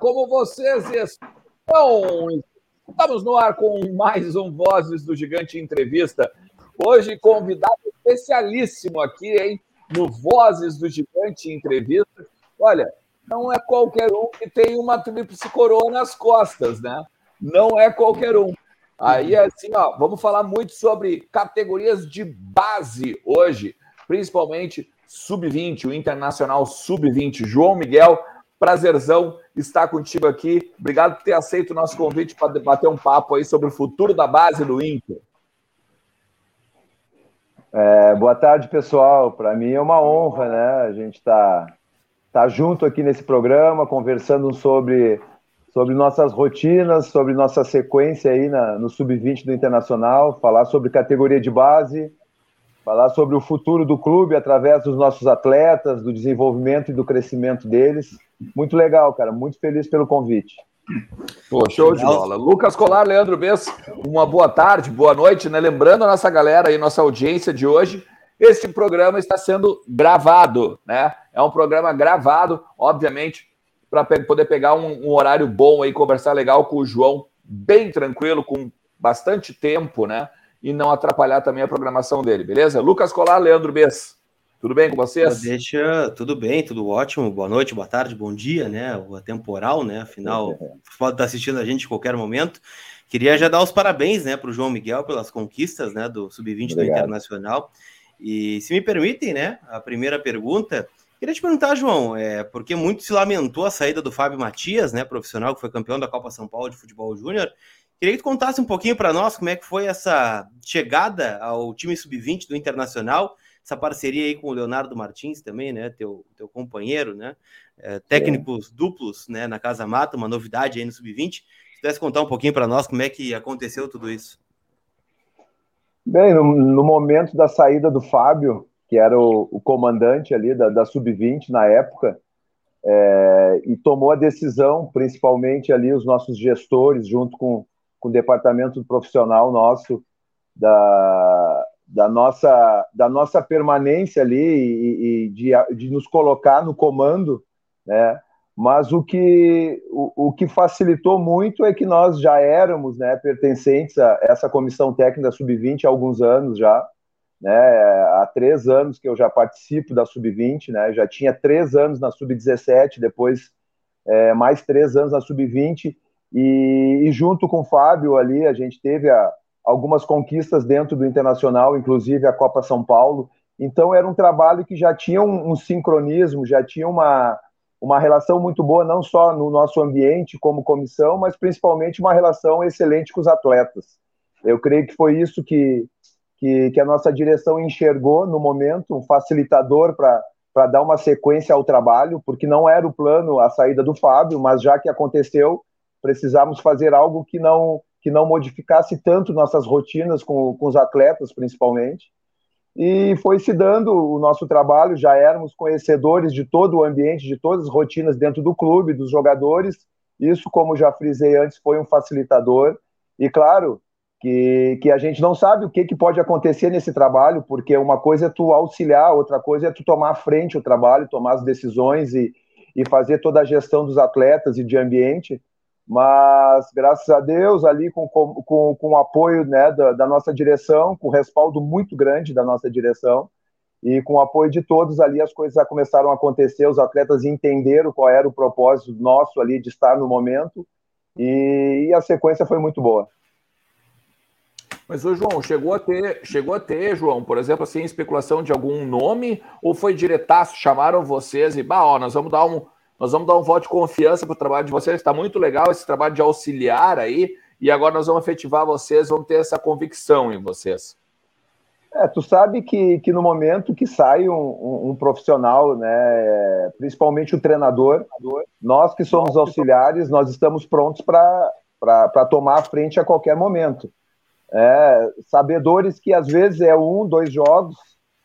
Como vocês estão? Estamos no ar com mais um Vozes do Gigante Entrevista. Hoje, convidado especialíssimo aqui, hein? No Vozes do Gigante Entrevista. Olha, não é qualquer um que tem uma tríplice coroa nas costas, né? Não é qualquer um. Aí, assim, ó, vamos falar muito sobre categorias de base hoje, principalmente sub-20, o Internacional sub-20. João Miguel, prazerzão estar contigo aqui. Obrigado por ter aceito o nosso convite para debater um papo aí sobre o futuro da base do Inter. É, boa tarde, pessoal. Para mim é uma honra, né? A gente está tá junto aqui nesse programa, conversando sobre sobre nossas rotinas, sobre nossa sequência aí na, no Sub-20 do Internacional, falar sobre categoria de base, falar sobre o futuro do clube através dos nossos atletas, do desenvolvimento e do crescimento deles. Muito legal, cara. Muito feliz pelo convite. Pô, show de bola. Lucas Colar, Leandro Bess, uma boa tarde, boa noite, né? Lembrando a nossa galera aí, nossa audiência de hoje, esse programa está sendo gravado, né? É um programa gravado, obviamente, para poder pegar um, um, horário bom aí, conversar legal com o João, bem tranquilo, com bastante tempo, né? E não atrapalhar também a programação dele, beleza? Lucas Colar, Leandro Bess. Tudo bem com vocês? Deixa, tudo bem, tudo ótimo. Boa noite, boa tarde, bom dia, né? O temporal, né? Afinal, pode estar assistindo a gente em qualquer momento. Queria já dar os parabéns, né, para o João Miguel pelas conquistas, né, do sub-20 do Internacional. E se me permitem, né, a primeira pergunta Queria te perguntar, João, é, porque muito se lamentou a saída do Fábio Matias, né, profissional que foi campeão da Copa São Paulo de Futebol Júnior. Queria que tu contasse um pouquinho para nós como é que foi essa chegada ao time sub-20 do Internacional, essa parceria aí com o Leonardo Martins também, né, teu, teu companheiro, né, é, técnicos é. duplos, né, na Casa Mata, uma novidade aí no sub-20. Se pudesse contar um pouquinho para nós como é que aconteceu tudo isso. Bem, no, no momento da saída do Fábio, que era o, o comandante ali da, da Sub-20 na época, é, e tomou a decisão, principalmente ali os nossos gestores, junto com, com o departamento profissional nosso, da, da, nossa, da nossa permanência ali e, e de, de nos colocar no comando, né? Mas o que, o, o, que facilitou muito é que nós já éramos né, pertencentes a essa comissão técnica sub-20 há alguns anos já, né? Há três anos que eu já participo da Sub-20, né? Já tinha três anos na Sub-17, depois é, mais três anos na Sub-20, e, e, junto com o Fábio ali, a gente teve a, algumas conquistas dentro do Internacional, inclusive a Copa São Paulo. Então era um trabalho que já tinha um, um sincronismo, já tinha uma, uma relação muito boa, não só no nosso ambiente como comissão, mas principalmente uma relação excelente com os atletas. Eu creio que foi isso que, que, que a nossa direção enxergou no momento, um facilitador para dar uma sequência ao trabalho, porque não era o plano a saída do Fábio, mas já que aconteceu, precisamos fazer algo que não que não modificasse tanto nossas rotinas com, com os atletas, principalmente. E foi se dando o nosso trabalho, já éramos conhecedores de todo o ambiente, de todas as rotinas dentro do clube, dos jogadores. Isso, como já frisei antes, foi um facilitador. E claro, que, que a gente não sabe o que, que pode acontecer nesse trabalho, porque uma coisa é tu auxiliar, outra coisa é tu tomar à frente o trabalho, tomar as decisões e, e fazer toda a gestão dos atletas e de ambiente. Mas, graças a Deus, ali com, com, com o apoio né, da, da nossa direção, com o respaldo muito grande da nossa direção, e com o apoio de todos ali, as coisas começaram a acontecer, os atletas entenderam qual era o propósito nosso ali de estar no momento, e, e a sequência foi muito boa. Mas o João, chegou a ter, chegou a ter, João, por exemplo, assim, especulação de algum nome ou foi diretaço, chamaram vocês e, bah, ó, nós vamos dar um, nós vamos dar um voto de confiança para o trabalho de vocês, está muito legal esse trabalho de auxiliar aí, e agora nós vamos efetivar vocês, vamos ter essa convicção em vocês. É, tu sabe que, que no momento que sai um, um, um profissional, né, principalmente o treinador, nós que somos auxiliares, nós estamos prontos para tomar a frente a qualquer momento. É, sabedores que às vezes é um, dois jogos,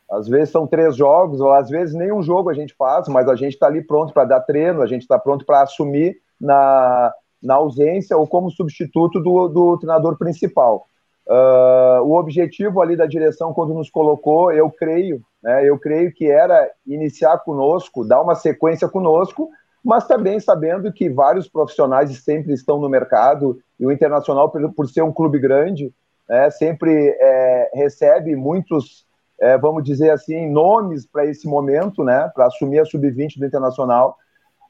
às vezes são três jogos, ou às vezes nenhum jogo a gente faz, mas a gente está ali pronto para dar treino, a gente está pronto para assumir na, na ausência ou como substituto do, do treinador principal. Uh, o objetivo ali da direção, quando nos colocou, eu creio, né, eu creio que era iniciar conosco, dar uma sequência conosco, mas também sabendo que vários profissionais sempre estão no mercado e o Internacional, por, por ser um clube grande, é, sempre é, recebe muitos, é, vamos dizer assim, nomes para esse momento, né, para assumir a sub-20 do Internacional.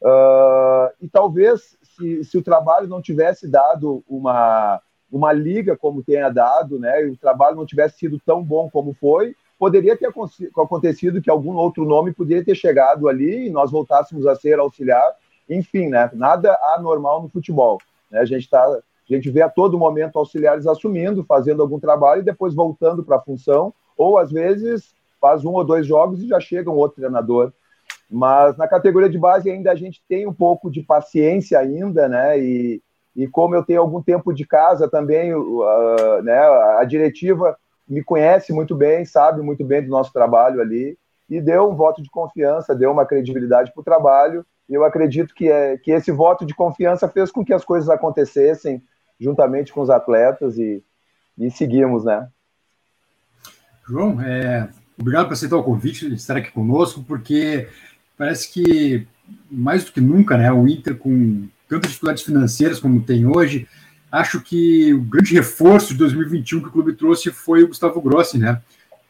Uh, e talvez, se, se, o trabalho não tivesse dado uma, uma liga como tenha dado, né, e o trabalho não tivesse sido tão bom como foi, poderia ter acontecido que algum outro nome poderia ter chegado ali e nós voltássemos a ser auxiliar. Enfim, né, nada anormal no futebol. Né, a gente está a gente vê a todo momento auxiliares assumindo, fazendo algum trabalho e depois voltando para a função, ou às vezes faz um ou dois jogos e já chega um outro treinador. Mas na categoria de base ainda a gente tem um pouco de paciência ainda, né? E, e como eu tenho algum tempo de casa também, uh, né, a diretiva me conhece muito bem, sabe muito bem do nosso trabalho ali, e deu um voto de confiança, deu uma credibilidade para o trabalho, e eu acredito que, é, que esse voto de confiança fez com que as coisas acontecessem juntamente com os atletas e, e seguimos, né? João, é, obrigado por aceitar o convite de estar aqui conosco, porque parece que mais do que nunca, né, o Inter com tantas dificuldades financeiras como tem hoje, acho que o grande reforço de 2021 que o clube trouxe foi o Gustavo Grossi, né?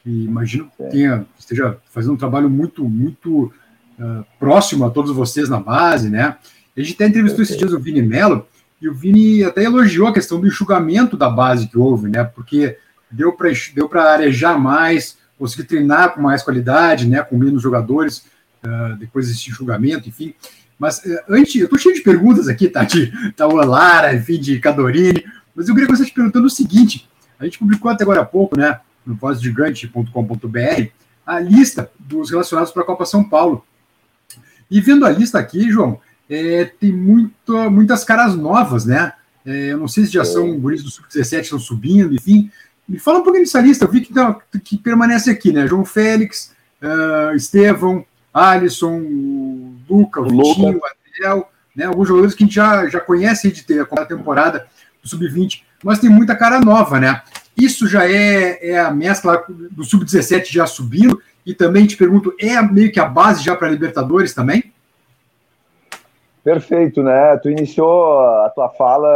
Que imagino que tenha, esteja fazendo um trabalho muito, muito uh, próximo a todos vocês na base, né? A gente até entrevistou esses dias o Vini Melo, e o Vini até elogiou a questão do enxugamento da base que houve, né? Porque deu para deu arejar mais, conseguir treinar com mais qualidade, né? Com menos jogadores, uh, depois desse enxugamento, enfim. Mas uh, antes, eu estou cheio de perguntas aqui, tá? De Taua Lara, enfim, de Cadorini. Mas eu queria começar te perguntando o seguinte: a gente publicou até agora há pouco, né? No vozgigante.com.br, a lista dos relacionados para a Copa São Paulo. E vendo a lista aqui, João, é, tem muito, muitas caras novas, né? É, eu não sei se já são guris do Sub-17, estão subindo, enfim. Me fala um pouquinho dessa lista, eu vi que, tá, que permanece aqui, né? João Félix, uh, Estevão, Alisson, o Luca, o, Vitinho, Luca. o Adriel, né? Alguns jogadores que a gente já, já conhece de ter a temporada do Sub-20, mas tem muita cara nova, né? Isso já é, é a mescla do Sub-17 já subindo, e também te pergunto, é meio que a base já para Libertadores também? Perfeito, né? Tu iniciou a tua fala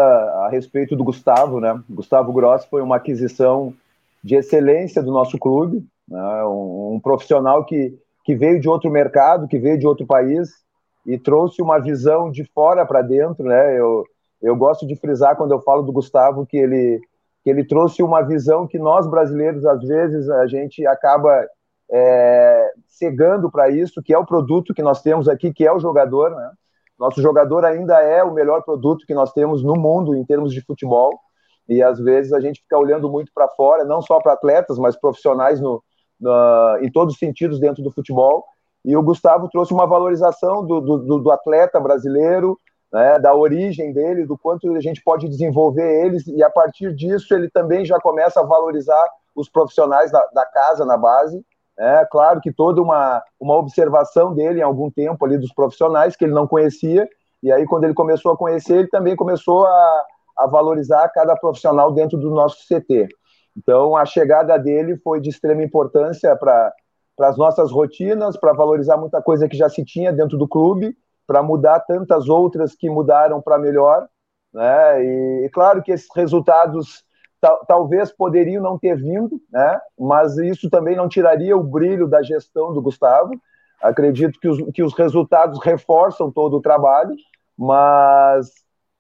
a respeito do Gustavo, né? Gustavo Gross foi uma aquisição de excelência do nosso clube, né? um, um, profissional que, que veio de outro mercado, que veio de outro país e trouxe uma visão de fora para dentro, né? Eu, eu gosto de frisar quando eu falo do Gustavo que ele, que ele trouxe uma visão que nós brasileiros, às vezes, a gente acaba é, cegando para isso, que é o produto que nós temos aqui, que é o jogador, né? Nosso jogador ainda é o melhor produto que nós temos no mundo em termos de futebol. E às vezes a gente fica olhando muito para fora, não só para atletas, mas profissionais no, em todos os sentidos dentro do futebol. E o Gustavo trouxe uma valorização do, do, do atleta brasileiro, né, da origem dele, do quanto a gente pode desenvolver eles, e a partir disso ele também já começa a valorizar os profissionais da, da casa na base, é claro que toda uma, uma observação dele em algum tempo ali dos profissionais que ele não conhecia, e aí quando ele começou a conhecer, ele também começou a, a valorizar cada profissional dentro do nosso CT. Então a chegada dele foi de extrema importância para as nossas rotinas, para valorizar muita coisa que já se tinha dentro do clube, para mudar tantas outras que mudaram para melhor. Né? E, e claro que esses resultados tal, talvez poderiam não ter vindo, né? mas isso também não tiraria o brilho da gestão do Gustavo. Acredito que os, que os resultados reforçam todo o trabalho, mas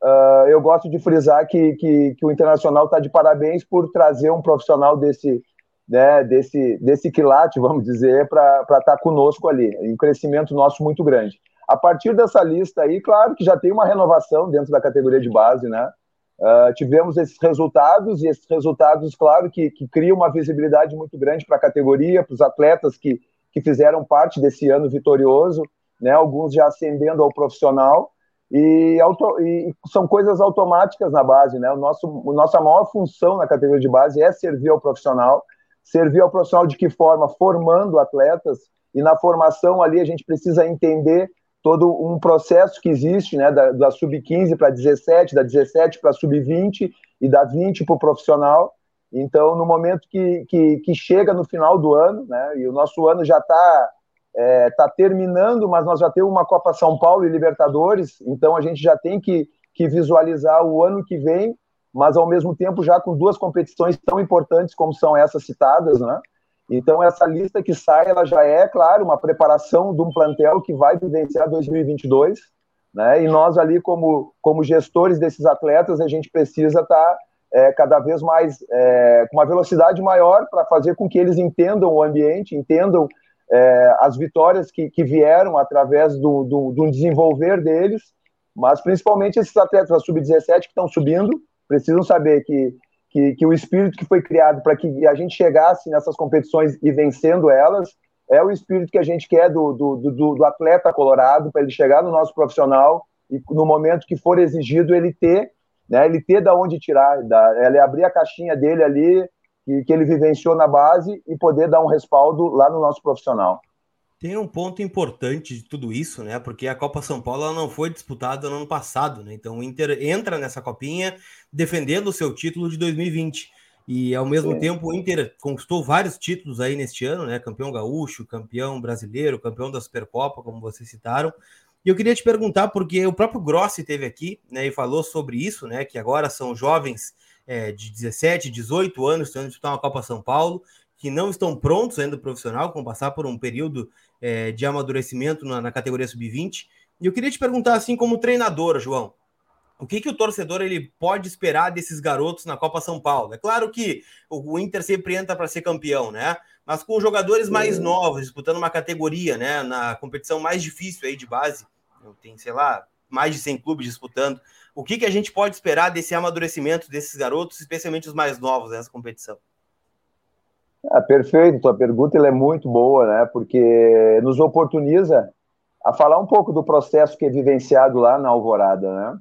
uh, eu gosto de frisar que, que, que o Internacional está de parabéns por trazer um profissional desse, né, desse, desse quilate, vamos dizer, para estar tá conosco ali. Um crescimento nosso muito grande. A partir dessa lista aí, claro que já tem uma renovação dentro da categoria de base, né? Uh, tivemos esses resultados, e esses resultados, claro, que, que criam uma visibilidade muito grande para a categoria, para os atletas que, que fizeram parte desse ano vitorioso, né, alguns já ascendendo ao profissional, e, auto, e, são coisas automáticas na base. Né? O nosso, a nossa maior função na categoria de base é servir ao profissional. Servir ao profissional de que forma? Formando atletas, e na formação ali a gente precisa entender todo um processo que existe, né, da, da sub-15 para 17, da 17 para sub-20 e da 20 para o profissional. Então, no momento que, que, que, chega no final do ano, né, e o nosso ano já está é, terminando, mas nós já temos uma Copa São Paulo e Libertadores, então a gente já tem que, que visualizar o ano que vem, mas ao mesmo tempo já com duas competições tão importantes como são essas citadas, né? Então essa lista que sai, ela já é, claro, uma preparação de um plantel que vai vivenciar 2022, né? E nós ali como como gestores desses atletas, a gente precisa estar tá, é, cada vez mais é, com uma velocidade maior para fazer com que eles entendam o ambiente, entendam é, as vitórias que, que vieram através do, do, do, desenvolver deles, mas principalmente esses atletas da sub-17 que estão subindo precisam saber que, que, que o espírito que foi criado para que a gente chegasse nessas competições e vencendo elas é o espírito que a gente quer do, do, do, do atleta colorado para ele chegar no nosso profissional e no momento que for exigido ele ter né, ele ter da onde tirar, da, ele abrir a caixinha dele ali que, que ele vivenciou na base e poder dar um respaldo lá no nosso profissional. Tem um ponto importante de tudo isso, né? Porque a Copa São Paulo não foi disputada no ano passado, né? Então o Inter entra nessa copinha defendendo o seu título de 2020. E ao mesmo tempo o Inter conquistou vários títulos aí neste ano, né? Campeão gaúcho, campeão brasileiro, campeão da Supercopa, como vocês citaram. E eu queria te perguntar, porque o próprio Grossi teve aqui, né? E falou sobre isso, né? Que agora são jovens é, de 17, 18 anos estão disputar uma Copa São Paulo, que não estão prontos ainda profissional, vão passar por um período é, de amadurecimento na, na categoria sub-20. E eu queria te perguntar, assim, como treinador, João, o que, que o torcedor ele pode esperar desses garotos na Copa São Paulo? É claro que o, o Inter sempre entra para ser campeão, né? Mas com jogadores mais novos, disputando uma categoria, né? Na competição mais difícil aí de base, tem, sei lá, mais de 100 clubes disputando. O que, que a gente pode esperar desse amadurecimento desses garotos, especialmente os mais novos nessa competição? Ah, perfeito, tua pergunta é muito boa, né? Porque nos oportuniza a falar um pouco do processo que é vivenciado lá na Alvorada, né?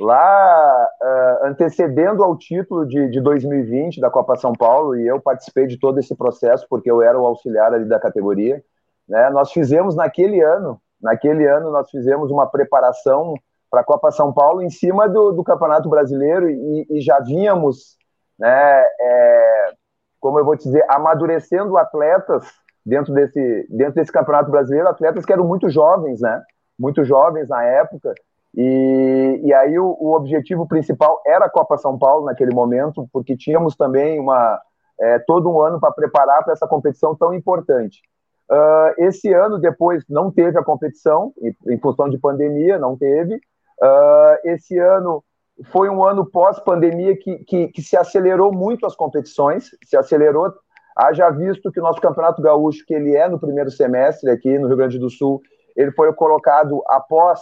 Lá, uh, antecedendo ao título de, de 2020 da Copa São Paulo, e eu participei de todo esse processo porque eu era o auxiliar ali da categoria, né? Nós fizemos naquele ano, naquele ano nós fizemos uma preparação para a Copa São Paulo em cima do, do Campeonato Brasileiro e, e já vínhamos, né, é, como eu vou dizer, amadurecendo atletas dentro desse, dentro desse Campeonato Brasileiro, atletas que eram muito jovens, né, muito jovens na época, e, e aí o, o objetivo principal era a Copa São Paulo naquele momento, porque tínhamos também uma, é, todo um ano para preparar para essa competição tão importante. Uh, esse ano, depois, não teve a competição, em, em função de pandemia, não teve. Uh, esse ano foi um ano pós-pandemia que, que, que, se acelerou muito as competições, se acelerou, haja visto que o nosso Campeonato Gaúcho, que ele é no primeiro semestre aqui no Rio Grande do Sul, ele foi colocado após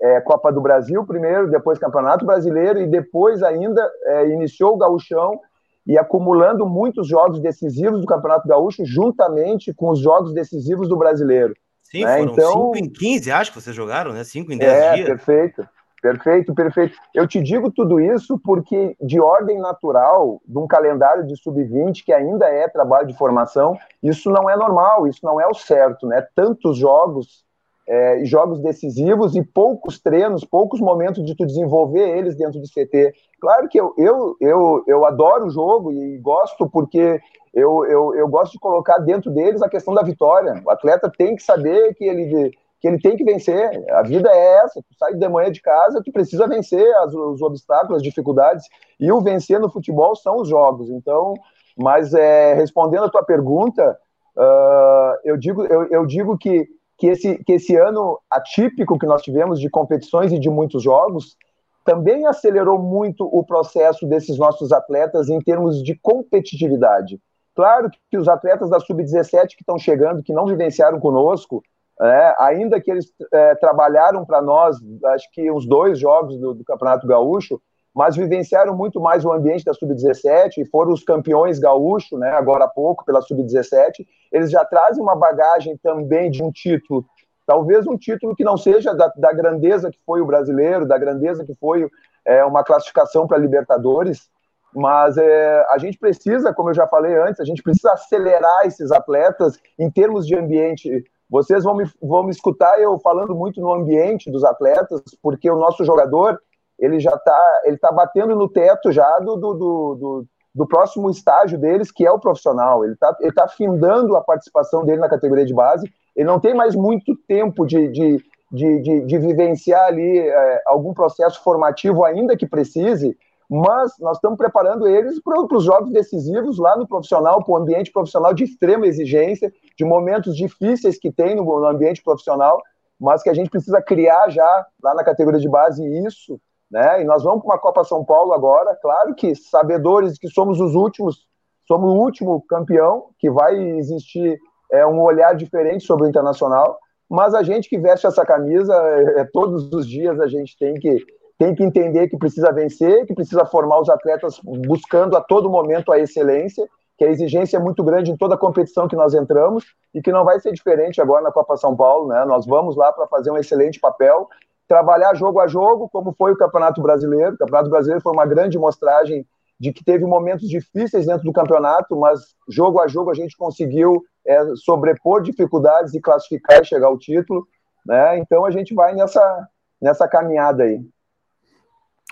é, Copa do Brasil primeiro, depois Campeonato Brasileiro e depois ainda é, iniciou o Gauchão e acumulando muitos jogos decisivos do Campeonato Gaúcho juntamente com os jogos decisivos do Brasileiro. Sim, né? foram então, 5 em 15, acho que vocês jogaram, né? 5 em 10 é, dias. Perfeito, perfeito, perfeito. Eu te digo tudo isso porque, de ordem natural, de um calendário de sub-20, que ainda é trabalho de formação, isso não é normal, isso não é o certo, né? Tantos jogos, é, jogos decisivos e poucos treinos, poucos momentos de tu desenvolver eles dentro do CT. Claro que eu, eu, eu, eu adoro o jogo e gosto porque eu, eu, eu gosto de colocar dentro deles a questão da vitória. O atleta tem que saber que ele, que ele tem que vencer. A vida é essa. Tu sai de manhã de casa, tu precisa vencer as, os obstáculos, as dificuldades. E o vencer no futebol são os jogos. Então, mas é, respondendo a tua pergunta, uh, eu, digo, eu, eu digo que, que, esse, que esse ano atípico que nós tivemos de competições e de muitos jogos também acelerou muito o processo desses nossos atletas em termos de competitividade. Claro que os atletas da Sub-17 que estão chegando, que não vivenciaram conosco, é, ainda que eles é, trabalharam para nós, acho que uns dois jogos do, do, Campeonato Gaúcho, mas vivenciaram muito mais o ambiente da Sub-17 e foram os campeões gaúcho, né, agora há pouco, pela Sub-17. Eles já trazem uma bagagem também de um título, talvez um título que não seja da, da grandeza que foi o brasileiro, da grandeza que foi é, uma classificação para Libertadores, mas é, a gente precisa, como eu já falei antes, a gente precisa acelerar esses atletas em termos de ambiente. Vocês vão me, vão me escutar eu falando muito no ambiente dos atletas, porque o nosso jogador ele já está ele tá batendo no teto já do, do, do, do, próximo estágio deles, que é o profissional. Ele está ele tá findando a participação dele na categoria de base ele não tem mais muito tempo de, de, de, de, de vivenciar ali é, algum processo formativo, ainda que precise, mas nós estamos preparando eles para os jogos decisivos lá no profissional, para o ambiente profissional de extrema exigência, de momentos difíceis que tem no, no ambiente profissional, mas que a gente precisa criar já lá na categoria de base isso, né? E nós vamos para uma Copa São Paulo agora, claro que sabedores que somos os últimos, somos o último campeão, que vai existir é, um olhar diferente sobre o internacional, mas a gente que veste essa camisa, é, é todos os dias a gente tem que tem que entender que precisa vencer, que precisa formar os atletas buscando a todo momento a excelência, que a exigência é muito grande em toda a competição que nós entramos e que não vai ser diferente agora na Copa São Paulo, né? Nós vamos lá para fazer um excelente papel, trabalhar jogo a jogo, como foi o Campeonato Brasileiro. O Campeonato Brasileiro foi uma grande mostragem de que teve momentos difíceis dentro do campeonato, mas jogo a jogo a gente conseguiu é, sobrepor dificuldades e classificar e chegar ao título, né? Então a gente vai nessa nessa caminhada aí.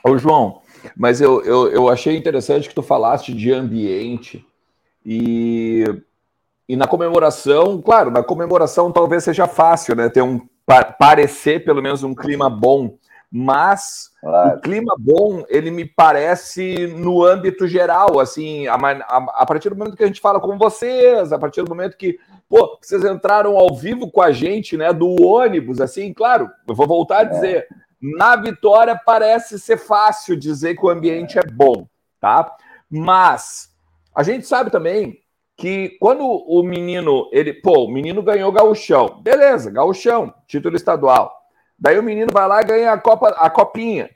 Ô, João, mas eu, eu, eu achei interessante que tu falaste de ambiente e, e na comemoração, claro, na comemoração talvez seja fácil, né? Ter um parecer pelo menos um clima bom, mas claro. o clima bom ele me parece no âmbito geral, assim, a, a, a, partir do momento que a gente fala com vocês, a partir do momento que pô, vocês entraram ao vivo com a gente, né, do ônibus, assim, claro, eu vou voltar a dizer, é na vitória parece ser fácil dizer que o ambiente é bom, tá? Mas a gente sabe também que quando o menino, ele, pô, o menino ganhou gauchão, beleza, gauchão, título estadual. Daí o menino vai lá e ganha a copa, a copinha.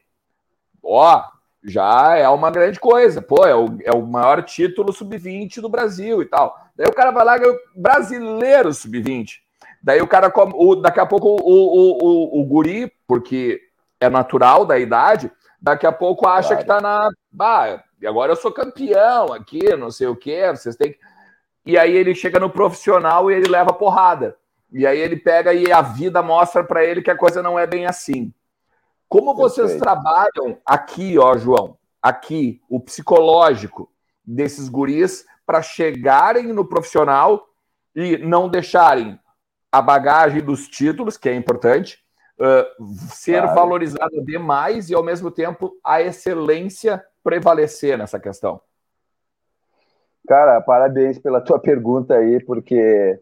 Ó, já é uma grande coisa. Pô, é o, é o maior título sub-20 do Brasil e tal. Daí o cara vai lá e ganha brasileiro sub-20. Daí o cara, o, daqui a pouco o, o, o, o guri, porque é natural da idade, daqui a pouco acha claro. que tá na. Bah, agora eu sou campeão aqui, não sei o quê, vocês têm que. E aí ele chega no profissional e ele leva porrada. E aí ele pega e a vida mostra para ele que a coisa não é bem assim. Como vocês trabalham aqui, ó, João, aqui, o psicológico desses guris para chegarem no profissional e não deixarem a bagagem dos títulos, que é importante, uh, ser claro. valorizada demais e, ao mesmo tempo, a excelência prevalecer nessa questão? Cara, parabéns pela tua pergunta aí, porque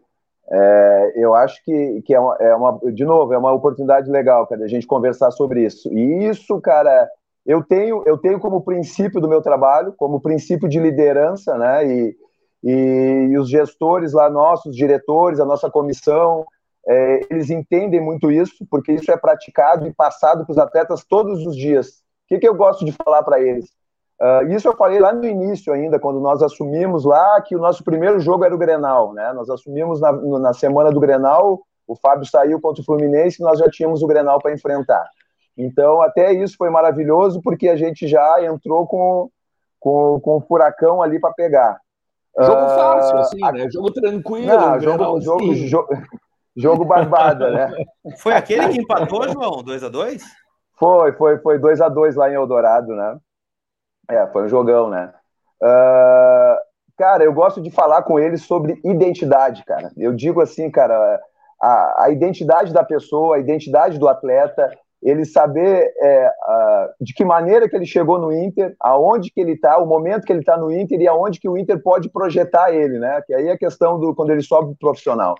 é, eu acho que, que é, uma, é, uma, de novo, é uma oportunidade legal, cara, a gente conversar sobre isso. E isso, cara, eu tenho, eu tenho como princípio do meu trabalho, como princípio de liderança, né? E, e, e os gestores lá, nossos diretores, a nossa comissão, é, eles entendem muito isso, porque isso é praticado e passado para os atletas todos os dias. O que, que eu gosto de falar para eles? Uh, isso eu falei lá no início ainda, quando nós assumimos lá que o nosso primeiro jogo era o Grenal, né? Nós assumimos na, na semana do Grenal, o Fábio saiu contra o Fluminense e nós já tínhamos o Grenal para enfrentar. Então, até isso foi maravilhoso, porque a gente já entrou com, com, com o furacão ali para pegar. Jogo fácil, uh, assim, né? Jogo tranquilo. Não, jogo, jogo, jogo, Jogo barbada, né? Foi aquele que empatou, João? 2x2? Foi, foi, foi 2x2 lá em Eldorado, né? É, foi um jogão, né? Uh, cara, eu gosto de falar com eles sobre identidade, cara. Eu digo assim, cara, a, a identidade da pessoa, a identidade do atleta, ele saber é, uh, de que maneira que ele chegou no Inter, aonde que ele está, o momento que ele está no Inter e aonde que o Inter pode projetar ele, né? Que aí é a questão do quando ele sobe profissional.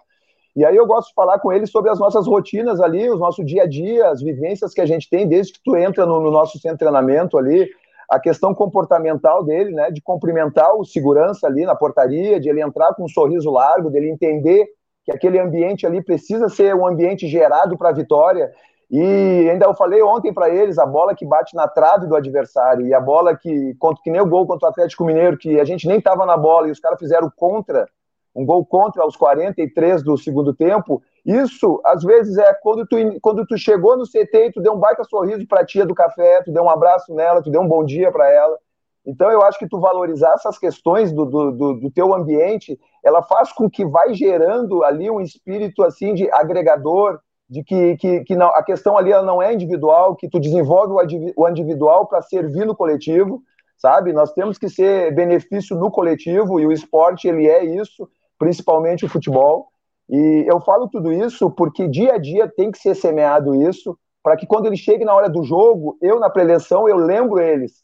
E aí eu gosto de falar com ele sobre as nossas rotinas ali, os nossos dia a dia, as vivências que a gente tem desde que tu entra no, no nosso centro de treinamento ali, a questão comportamental dele, né, de cumprimentar o segurança ali na portaria, de ele entrar com um sorriso largo, dele entender que aquele ambiente ali precisa ser um ambiente gerado para a vitória. E ainda eu falei ontem para eles, a bola que bate na trave do adversário e a bola que, que nem o gol contra o Atlético Mineiro, que a gente nem estava na bola e os caras fizeram contra, um gol contra aos 43 do segundo tempo, isso às vezes é quando tu, quando tu chegou no CT e tu deu um baita sorriso para a tia do café, tu deu um abraço nela, tu deu um bom dia para ela. Então eu acho que tu valorizar essas questões do, do, do, do, teu ambiente, ela faz com que vai gerando ali um espírito assim de agregador, de que, que, que não, a questão ali ela não é individual, que tu desenvolve o individual para servir no coletivo, sabe? Nós temos que ser benefício no coletivo e o esporte ele é isso principalmente o futebol. E eu falo tudo isso porque dia a dia tem que ser semeado isso, para que quando ele chegue na hora do jogo, eu na preleção, eu lembro eles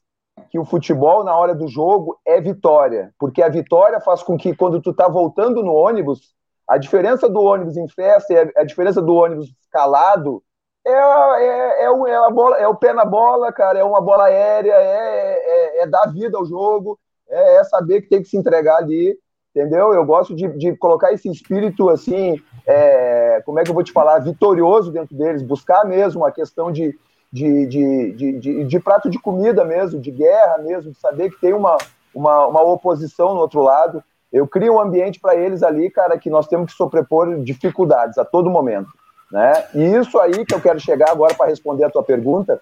que o futebol na hora do jogo é vitória, porque a vitória faz com que quando tu tá voltando no ônibus, a diferença do ônibus em festa e a diferença do ônibus calado é, é, é, é, a bola, é o pé na bola, cara, é uma bola aérea, é, é, é dar vida ao jogo, é, é, saber que tem que se entregar ali, entendeu? Eu gosto de, de colocar esse espírito assim, é, como é que eu vou te falar, vitorioso dentro deles, buscar mesmo a questão de, de, de, de, de, de prato de comida mesmo, de guerra mesmo, de saber que tem uma, uma, uma oposição no outro lado. Eu crio um ambiente para eles ali, cara, que nós temos que sobrepor dificuldades a todo momento. Né? E isso aí que eu quero chegar agora para responder a tua pergunta.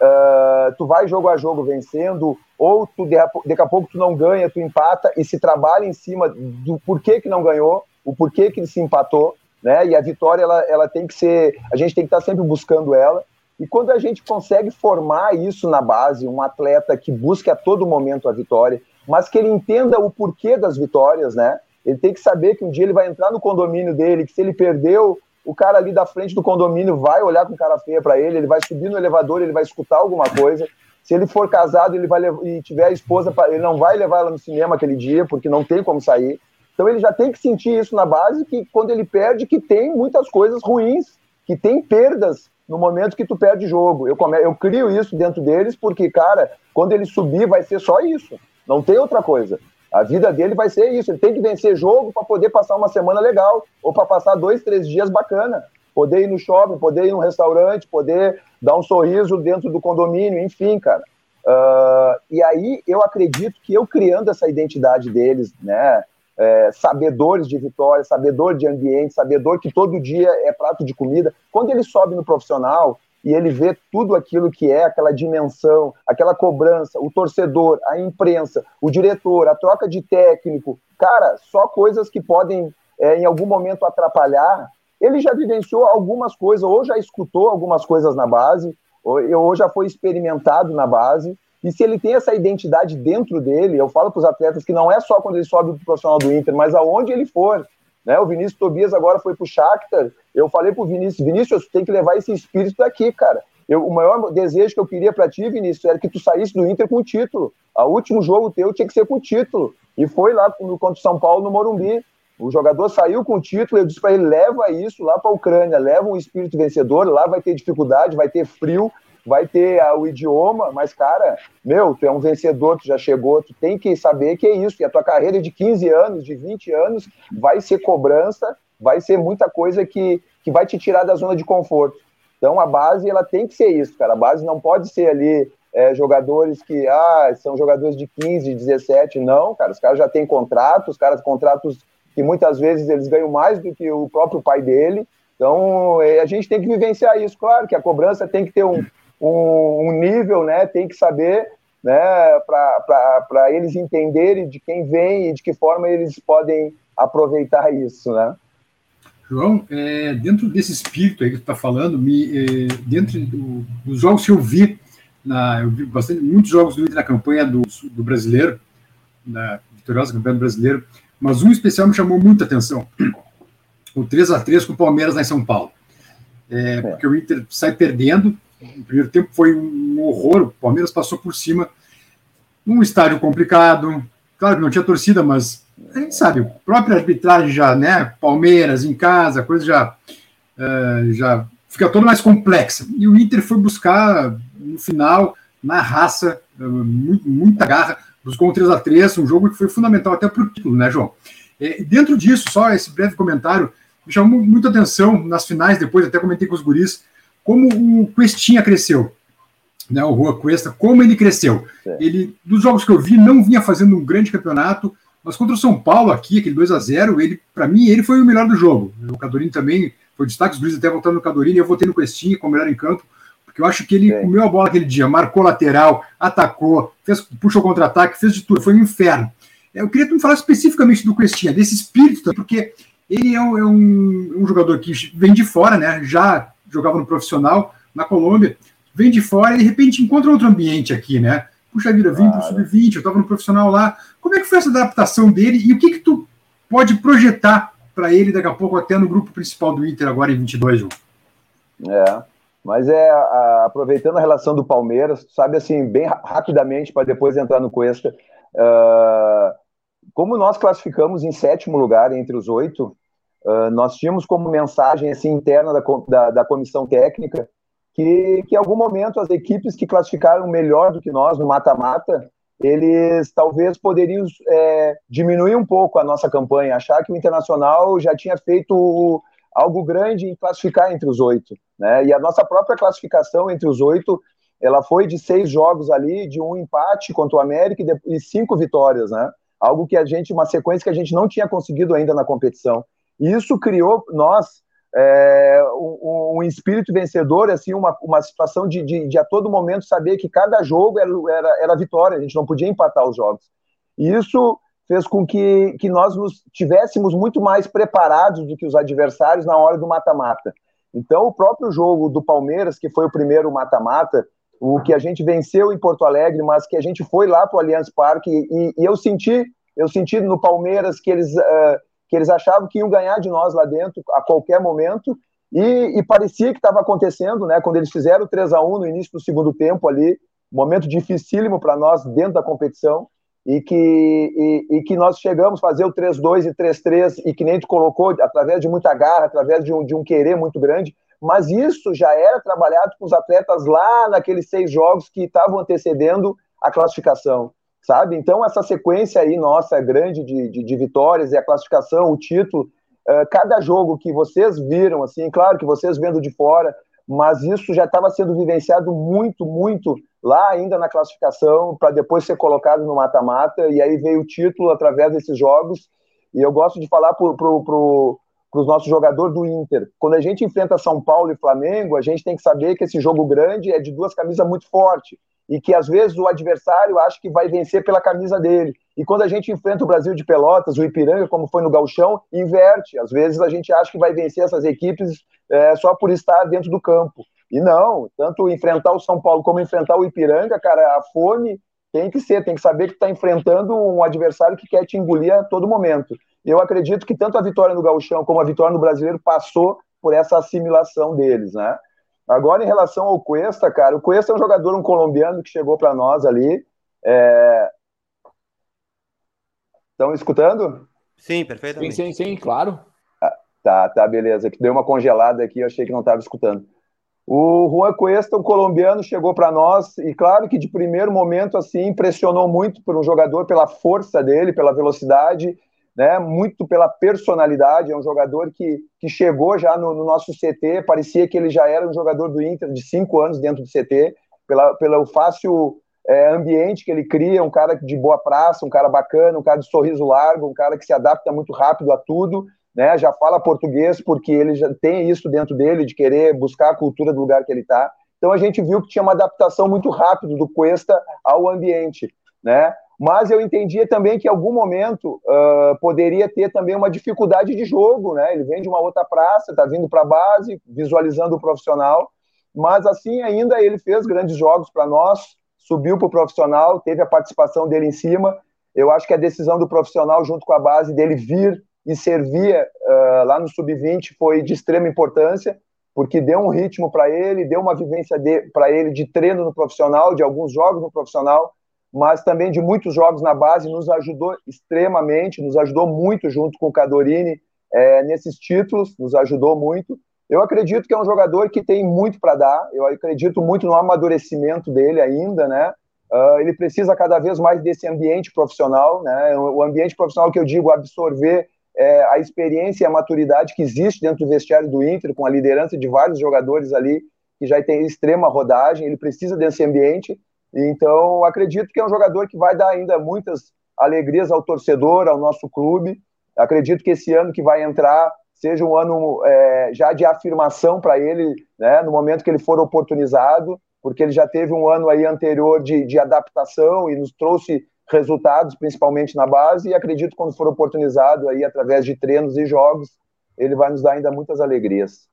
Uh, tu vai jogo a jogo vencendo, ou tu daqui a pouco tu não ganha, tu empata e se trabalha em cima do porquê que não ganhou, o porquê que se empatou, né? E a vitória ela, ela tem que ser, a gente tem que estar sempre buscando ela. E quando a gente consegue formar isso na base, um atleta que busque a todo momento a vitória, mas que ele entenda o porquê das vitórias, né? Ele tem que saber que um dia ele vai entrar no condomínio dele, que se ele perdeu o cara ali da frente do condomínio vai olhar com cara feia para ele, ele vai subir no elevador, ele vai escutar alguma coisa. Se ele for casado, ele vai e tiver a esposa, ele não vai levar ela no cinema aquele dia, porque não tem como sair. Então ele já tem que sentir isso na base que quando ele perde, que tem muitas coisas ruins, que tem perdas no momento que tu perde jogo. Eu, come... eu crio isso dentro deles porque, cara, quando ele subir vai ser só isso. Não tem outra coisa. A vida dele vai ser isso. Ele tem que vencer jogo para poder passar uma semana legal, ou para passar dois, três dias bacana. Poder ir no shopping, poder ir no restaurante, poder dar um sorriso dentro do condomínio, enfim, cara. Uh, e aí eu acredito que eu criando essa identidade deles, né? É, sabedores de vitória, sabedor de ambiente, sabedor que todo dia é prato de comida. Quando ele sobe no profissional, e ele vê tudo aquilo que é aquela dimensão, aquela cobrança, o torcedor, a imprensa, o diretor, a troca de técnico, cara, só coisas que podem é, em algum momento atrapalhar. Ele já vivenciou algumas coisas, ou já escutou algumas coisas na base, ou, ou já foi experimentado na base. E se ele tem essa identidade dentro dele, eu falo para os atletas que não é só quando ele sobe para o profissional do Inter, mas aonde ele for. Né? O Vinícius Tobias agora foi para o Shakhtar. Eu falei para o Vinícius, Vinícius, tem que levar esse espírito daqui, cara. Eu, o maior desejo que eu queria para ti, Vinícius, era que tu saísse do Inter com o título. O último jogo teu tinha que ser com o título. E foi lá contra o São Paulo no Morumbi. O jogador saiu com o título, eu disse para ele: leva isso lá para a Ucrânia, leva um espírito vencedor, lá vai ter dificuldade, vai ter frio, vai ter uh, o idioma, mas, cara, meu, tu é um vencedor, tu já chegou, tu tem que saber que é isso, que a tua carreira de 15 anos, de 20 anos, vai ser cobrança, vai ser muita coisa que, que vai te tirar da zona de conforto. Então, a base, ela tem que ser isso, cara, a base não pode ser ali é, jogadores que, ah, são jogadores de 15, 17, não, cara, os caras já têm contratos, os caras contratos que muitas vezes eles ganham mais do que o próprio pai dele, então, é, a gente tem que vivenciar isso, claro que a cobrança tem que ter um, um, um nível, né? Tem que saber, né? Para eles entenderem de quem vem e de que forma eles podem aproveitar isso, né? João, é, dentro desse espírito aí que tu está falando, me, é, dentro do, dos jogos que eu vi, na, eu vi bastante, muitos jogos do Inter na campanha do, do brasileiro, na vitoriosa campanha do brasileiro, mas um especial me chamou muita atenção. O 3 a 3 com o Palmeiras lá em São Paulo. É, é. porque o Inter sai perdendo, o primeiro tempo foi um horror, o Palmeiras passou por cima. Um estádio complicado, claro que não tinha torcida, mas a gente sabe, a própria arbitragem já, né? Palmeiras em casa, a coisa já, uh, já fica toda mais complexa. E o Inter foi buscar, no final, na raça, uh, muita garra, buscou um 3 a 3 um jogo que foi fundamental até para o título, né, João? E dentro disso, só esse breve comentário, me chamou muita atenção nas finais, depois até comentei com os guris, como o Questinha cresceu, né, o Rua Cuesta, como ele cresceu. É. Ele, dos jogos que eu vi, não vinha fazendo um grande campeonato, mas contra o São Paulo aqui, aquele 2 a 0 ele, para mim, ele foi o melhor do jogo. O Cadorini também foi destaque, os Luiz até voltando no Cadorini, eu votei no Questinha como melhor em campo, porque eu acho que ele é. comeu a bola aquele dia, marcou lateral, atacou, fez, puxou contra-ataque, fez de tudo, foi um inferno. É, eu queria que tu me falasse especificamente do Questinha, desse espírito, porque ele é um, é um, um jogador que vem de fora, né? Já jogava no profissional na Colômbia, vem de fora e de repente encontra outro ambiente aqui, né? Puxa vida, vim claro. para o sub-20, eu estava no profissional lá. Como é que foi essa adaptação dele e o que que tu pode projetar para ele daqui a pouco até no grupo principal do Inter agora em 22, João. É, mas é a, aproveitando a relação do Palmeiras, sabe assim, bem rapidamente para depois entrar no Cuesta, uh, como nós classificamos em sétimo lugar entre os oito, uh, nós tínhamos como mensagem assim interna da, da, da comissão técnica que, que em algum momento as equipes que classificaram melhor do que nós no mata-mata, eles talvez poderiam é, diminuir um pouco a nossa campanha, achar que o Internacional já tinha feito algo grande em classificar entre os oito, né? E a nossa própria classificação entre os oito, ela foi de seis jogos ali, de um empate contra o América e, e cinco vitórias, né? Algo que a gente, uma sequência que a gente não tinha conseguido ainda na competição. E isso criou nós é, um, um, espírito vencedor, assim, uma, uma situação de, de, de, a todo momento saber que cada jogo era, era, era vitória, a gente não podia empatar os jogos. E isso fez com que, que nós nos tivéssemos muito mais preparados do que os adversários na hora do mata-mata. Então, o próprio jogo do Palmeiras, que foi o primeiro mata-mata, o que a gente venceu em Porto Alegre, mas que a gente foi lá para o Allianz Parque e, e, eu senti, eu senti no Palmeiras que eles uh, que eles achavam que iam ganhar de nós lá dentro a qualquer momento, e, e parecia que estava acontecendo, né? Quando eles fizeram o 3 a 1 no início do segundo tempo ali, momento dificílimo para nós dentro da competição, e que, e, e, que nós chegamos a fazer o 3-2 e 3-3, e que nem tu colocou, através de muita garra, através de um, de um querer muito grande, mas isso já era trabalhado com os atletas lá naqueles seis jogos que estavam antecedendo a classificação sabe? Então, essa sequência aí nossa grande de, de, de vitórias e a classificação, o título, uh, cada jogo que vocês viram, assim, claro que vocês vendo de fora, mas isso já estava sendo vivenciado muito, muito lá ainda na classificação, para depois ser colocado no mata-mata, e aí veio o título através desses jogos. E eu gosto de falar para pro, os nossos jogadores do Inter. Quando a gente enfrenta São Paulo e Flamengo, a gente tem que saber que esse jogo grande é de duas camisas muito fortes e que às vezes o adversário acha que vai vencer pela camisa dele. E quando a gente enfrenta o Brasil de Pelotas, o Ipiranga, como foi no Galchão, inverte. Às vezes a gente acha que vai vencer essas equipes é, só por estar dentro do campo. E não, tanto enfrentar o São Paulo como enfrentar o Ipiranga, cara, a fome tem que ser, tem que saber que está enfrentando um adversário que quer te engolir a todo momento. Eu acredito que tanto a vitória no Galchão como a vitória no Brasileiro passou por essa assimilação deles, né? Agora, em relação ao Cuesta, cara, o Cuesta é um jogador, um colombiano que chegou para nós ali. É... Estão escutando? Sim, perfeitamente. Sim, sim, sim, claro. Ah, tá, tá, beleza. Que deu uma congelada aqui, eu achei que não estava escutando. O Juan Cuesta, um colombiano, chegou para nós e, claro, que de primeiro momento, assim, impressionou muito por um jogador, pela força dele, pela velocidade né, muito pela personalidade, é um jogador que, que chegou já no, no, nosso CT, parecia que ele já era um jogador do Inter de cinco anos dentro do CT, pela, pelo fácil é, ambiente que ele cria, um cara de boa praça, um cara bacana, um cara de sorriso largo, um cara que se adapta muito rápido a tudo, né, já fala português porque ele já tem isso dentro dele, de querer buscar a cultura do lugar que ele está. Então a gente viu que tinha uma adaptação muito rápida do Cuesta ao ambiente, né? Mas eu entendia também que em algum momento uh, poderia ter também uma dificuldade de jogo, né? Ele vem de uma outra praça, está vindo para a base, visualizando o profissional, mas assim ainda ele fez grandes jogos para nós, subiu para o profissional, teve a participação dele em cima. Eu acho que a decisão do profissional, junto com a base dele vir e servir uh, lá no sub-20, foi de extrema importância, porque deu um ritmo para ele, deu uma vivência para ele de treino no profissional, de alguns jogos no profissional mas também de muitos jogos na base, nos ajudou extremamente, nos ajudou muito junto com o Cadorini é, nesses títulos, nos ajudou muito. Eu acredito que é um jogador que tem muito para dar, eu acredito muito no amadurecimento dele ainda, né? Uh, ele precisa cada vez mais desse ambiente profissional, né? O ambiente profissional que eu digo absorver é, a experiência e a maturidade que existe dentro do vestiário do Inter, com a liderança de vários jogadores ali que já tem extrema rodagem, ele precisa desse ambiente então, acredito que é um jogador que vai dar ainda muitas alegrias ao torcedor, ao nosso clube. Acredito que esse ano que vai entrar seja um ano é, já de afirmação para ele, né, no momento que ele for oportunizado, porque ele já teve um ano aí anterior de, de adaptação e nos trouxe resultados, principalmente na base, e acredito que quando for oportunizado aí através de treinos e jogos, ele vai nos dar ainda muitas alegrias.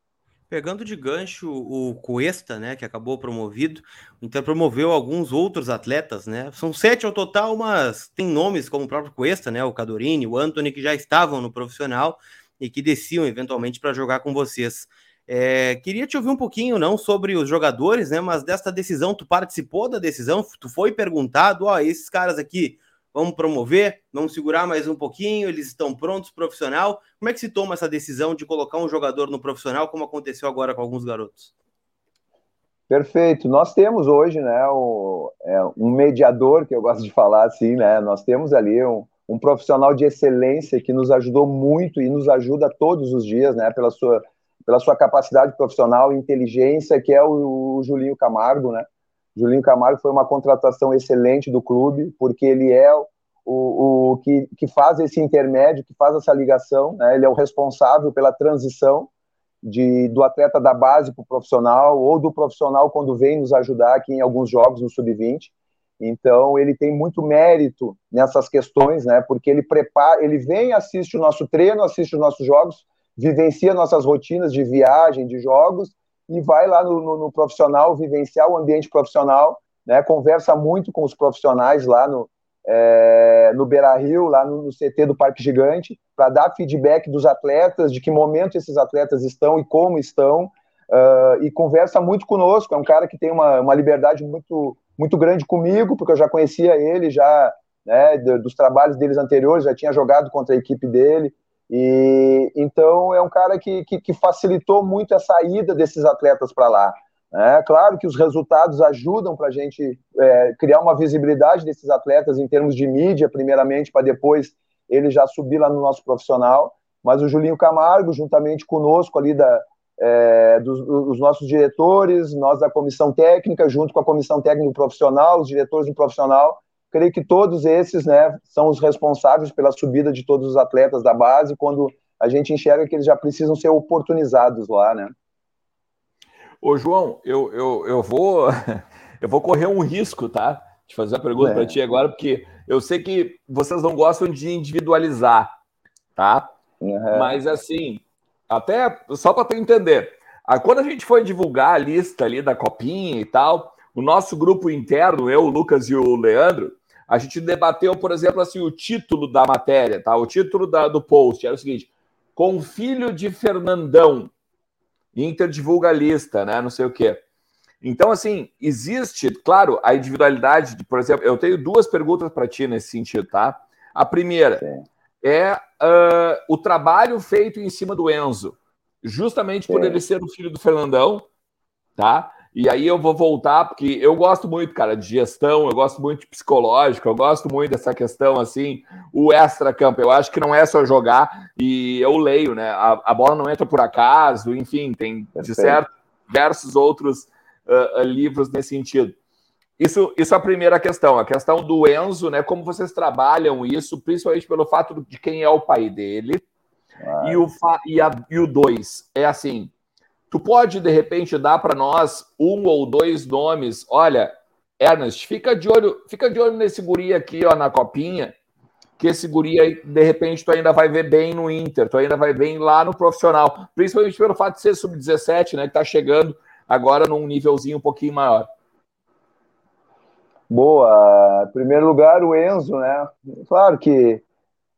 Pegando de gancho o Cuesta, né, que acabou promovido, o Inter promoveu alguns outros atletas, né? São sete ao total, mas tem nomes como o próprio Cuesta, né, o Cadorini, o Anthony, que já estavam no profissional e que desciam eventualmente para jogar com vocês. É, queria te ouvir um pouquinho, não sobre os jogadores, né? Mas desta decisão, tu participou da decisão, tu foi perguntado, ó, esses caras aqui vamos promover, vamos segurar mais um pouquinho, eles estão prontos, profissional. Como é que se toma essa decisão de colocar um jogador no profissional, como aconteceu agora com alguns garotos? Perfeito. Nós temos hoje, né, o, é, um mediador, que eu gosto de falar assim, né? Nós temos ali um, um profissional de excelência que nos ajudou muito e nos ajuda todos os dias, né, pela sua pela sua capacidade profissional e inteligência, que é o, o Julinho Camargo, né? Julinho Camargo foi uma contratação excelente do clube, porque ele é o, o que, que faz esse intermédio, que faz essa ligação, né? ele é o responsável pela transição de, do atleta da base para o profissional, ou do profissional quando vem nos ajudar aqui em alguns jogos no Sub-20. Então, ele tem muito mérito nessas questões, né? Porque ele prepara, ele vem, assiste o nosso treino, assiste os nossos jogos, vivencia nossas rotinas de viagem, de jogos, e vai lá no, no, no profissional, vivenciar o ambiente profissional, né, conversa muito com os profissionais lá no, é, no Beira Rio, lá no, no, CT do Parque Gigante, para dar feedback dos atletas, de que momento esses atletas estão e como estão, uh, e conversa muito conosco. É um cara que tem uma, uma liberdade muito, muito grande comigo, porque eu já conhecia ele, já né, dos trabalhos deles anteriores, já tinha jogado contra a equipe dele, e então é um cara que, que, que facilitou muito a saída desses atletas para lá. É claro que os resultados ajudam para a gente é, criar uma visibilidade desses atletas em termos de mídia, primeiramente, para depois ele já subir lá no nosso profissional. Mas o Julinho Camargo, juntamente conosco ali da, é, dos, dos, nossos diretores, nós da comissão técnica, junto com a comissão técnica profissional, os diretores do profissional, creio que todos esses né, são os responsáveis pela subida de todos os atletas da base, quando a gente enxerga que eles já precisam ser oportunizados lá, né? Ô, João, eu, eu, eu vou eu vou correr um risco, tá? De fazer uma pergunta é. para ti agora, porque eu sei que vocês não gostam de individualizar, tá? Uhum. Mas assim, até só para tu entender, quando a gente foi divulgar a lista ali da copinha e tal, o nosso grupo interno, eu, o Lucas e o Leandro, a gente debateu, por exemplo, assim, o título da matéria, tá? O título da, do post era o seguinte: com filho de Fernandão, Inter divulga lista, né? Não sei o quê. Então, assim, existe, claro, a individualidade, de, por exemplo, eu tenho duas perguntas para ti nesse sentido, tá? A primeira Sim. é uh, o trabalho feito em cima do Enzo, justamente por Sim. ele ser o filho do Fernandão, tá? E aí eu vou voltar, porque eu gosto muito, cara, de gestão, eu gosto muito de psicológico, eu gosto muito dessa questão, assim, o extra-campo. Eu acho que não é só jogar, e eu leio, né? A, a bola não entra por acaso, enfim, tem, de certo, diversos outros uh, uh, livros nesse sentido. Isso, isso é a primeira questão. A questão do Enzo, né? Como vocês trabalham isso, principalmente pelo fato de quem é o pai dele. Ah. E, o, e, a, e o dois, é assim, Tu pode, de repente, dar para nós um ou dois nomes. Olha, Ernest, fica de olho, fica de olho nesse guri aqui, ó, na copinha, que esse guri aí, de repente, tu ainda vai ver bem no Inter, tu ainda vai bem lá no profissional, principalmente pelo fato de ser sub-17, né, que tá chegando agora num nívelzinho um pouquinho maior. Boa. Em primeiro lugar, o Enzo, né? Claro que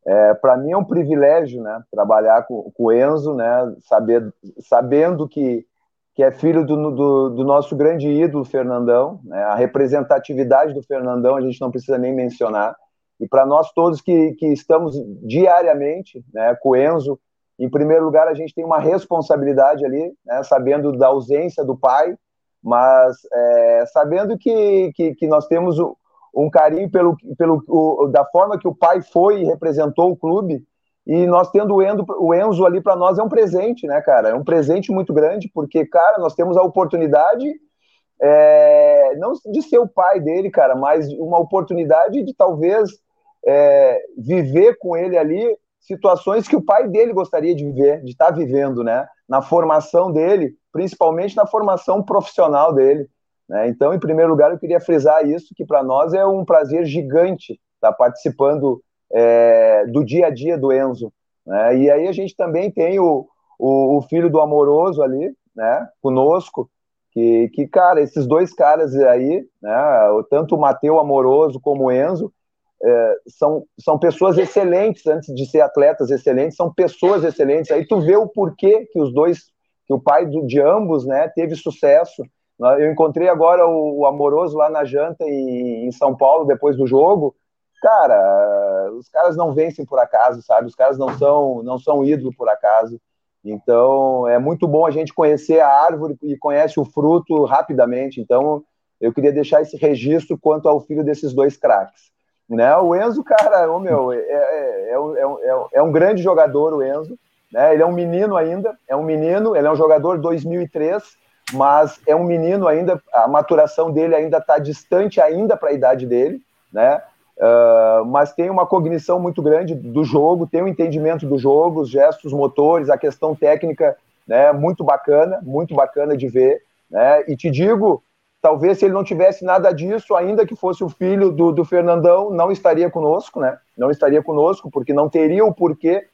é, para mim é um privilégio, né, trabalhar com, com o Enzo, né, saber, sabendo que, que é filho do, do, do nosso grande ídolo, Fernandão, né, a representatividade do Fernandão a gente não precisa nem mencionar, e para nós todos que, que estamos diariamente né, com o Enzo, em primeiro lugar, a gente tem uma responsabilidade ali, né, sabendo da ausência do pai, mas é, sabendo que, que, que, nós temos um carinho pelo, pelo o, da forma que o pai foi e representou o clube. E nós tendo o, o Enzo ali para nós é um presente, né, cara? É um presente muito grande, porque, cara, nós temos a oportunidade é, não de ser o pai dele, cara, mas uma oportunidade de talvez é, viver com ele ali situações que o pai dele gostaria de viver, de estar tá vivendo, né? Na formação dele, principalmente na formação profissional dele. Né? Então, em primeiro lugar, eu queria frisar isso, que para nós é um prazer gigante estar tá participando é, do dia a dia do Enzo. Né? E aí a gente também tem o, o, o, filho do Amoroso ali, né, conosco, que, que, cara, esses dois caras aí, né, tanto o Mateu Amoroso como o Enzo, é, são, são pessoas excelentes antes de ser atletas excelentes, são pessoas excelentes. Aí tu vê o porquê que os dois, que o pai do, de ambos, né, teve sucesso. Eu encontrei agora o, o Amoroso lá na janta em, em São Paulo depois do jogo. Cara, os caras não vencem por acaso, sabe? Os caras não são não são ídolo por acaso. Então é muito bom a gente conhecer a árvore e conhece o fruto rapidamente. Então eu queria deixar esse registro quanto ao filho desses dois craques. Né? O Enzo, cara, oh, meu, é, é, é, é, um grande jogador, o Enzo. Né? Ele é um menino ainda, é um menino, ele é um jogador 2003, mas é um menino ainda, a maturação dele ainda está distante ainda para a idade dele, né? Uh, mas tem uma cognição muito grande do jogo, tem um entendimento do jogo, os gestos motores, a questão técnica, né? Muito bacana, muito bacana de ver, né? E te digo, Talvez se ele não tivesse nada disso, ainda que fosse o filho do, do Fernandão, não estaria conosco, né? Não estaria conosco, porque não teria o porquê.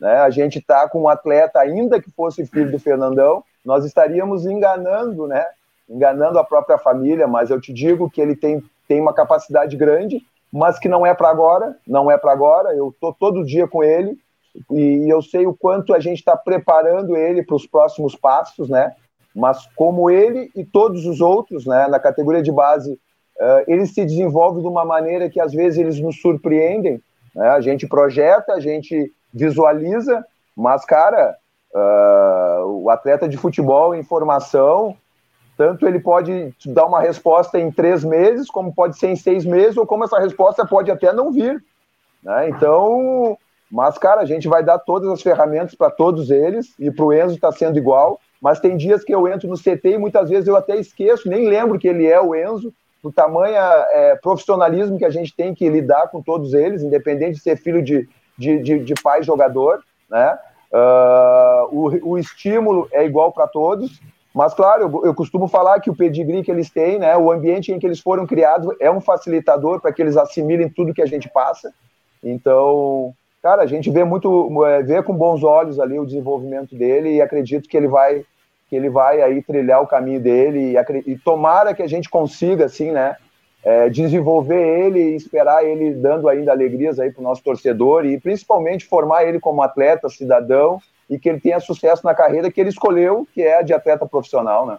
Né? A gente está com um atleta, ainda que fosse filho do Fernandão, nós estaríamos enganando, né? Enganando a própria família, mas eu te digo que ele tem, tem uma capacidade grande, mas que não é para agora, não é para agora. Eu estou todo dia com ele e eu sei o quanto a gente está preparando ele para os próximos passos, né? mas como ele e todos os outros, né, na categoria de base, uh, eles se desenvolvem de uma maneira que às vezes eles nos surpreendem. Né? A gente projeta, a gente visualiza, mas, cara, uh, o atleta de futebol em formação, tanto ele pode dar uma resposta em três meses, como pode ser em seis meses, ou como essa resposta pode até não vir. Né? Então, mas, cara, a gente vai dar todas as ferramentas para todos eles, e para o Enzo está sendo igual mas tem dias que eu entro no CT e muitas vezes eu até esqueço, nem lembro que ele é o Enzo, do tamanho é, profissionalismo que a gente tem que lidar com todos eles, independente de ser filho de, de, de, de pai jogador, né? Uh, o, o estímulo é igual para todos, mas claro, eu, eu, costumo falar que o pedigree que eles têm, né, o ambiente em que eles foram criados é um facilitador para que eles assimilem tudo que a gente passa. Então, cara, a gente vê muito, é, vê com bons olhos ali o desenvolvimento dele e acredito que ele vai, que ele vai aí trilhar o caminho dele e, e tomara que a gente consiga, assim, né, é, desenvolver ele e esperar ele dando ainda alegrias aí para o nosso torcedor e principalmente formar ele como atleta, cidadão e que ele tenha sucesso na carreira que ele escolheu, que é a de atleta profissional, né?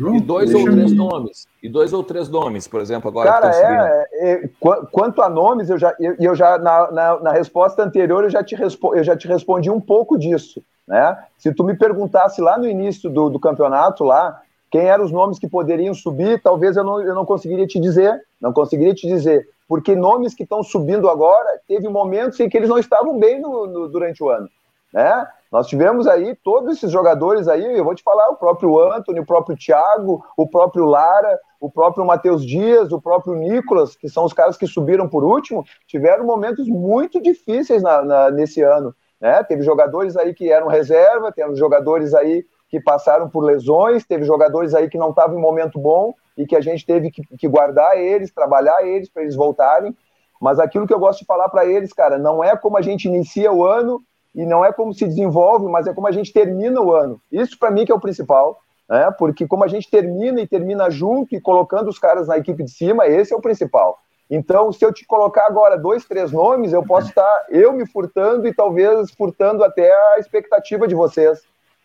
e dois ou três nomes. E dois ou três nomes, por exemplo, agora. Cara, é, é, é, quanto a nomes, eu já, eu, eu já na, na, na, resposta anterior eu já, te respo, eu já te respondi um pouco disso. Né? Se tu me perguntasse lá no início do, do campeonato, lá, quem eram os nomes que poderiam subir, talvez eu não, eu não conseguiria te dizer. Não conseguiria te dizer. Porque nomes que estão subindo agora, teve momentos em que eles não estavam bem no, no, durante o ano. Né? Nós tivemos aí todos esses jogadores aí, eu vou te falar, o próprio Anthony, o próprio Thiago, o próprio Lara, o próprio Matheus Dias, o próprio Nicolas, que são os caras que subiram por último, tiveram momentos muito difíceis na, na, nesse ano. Né? Teve jogadores aí que eram reserva, temos jogadores aí que passaram por lesões, teve jogadores aí que não estavam em momento bom e que a gente teve que, que guardar eles, trabalhar eles para eles voltarem. Mas aquilo que eu gosto de falar para eles, cara, não é como a gente inicia o ano e não é como se desenvolve, mas é como a gente termina o ano. Isso para mim que é o principal, né? Porque como a gente termina e termina junto e colocando os caras na equipe de cima, esse é o principal. Então, se eu te colocar agora dois, três nomes, eu posso estar eu me furtando e talvez furtando até a expectativa de vocês.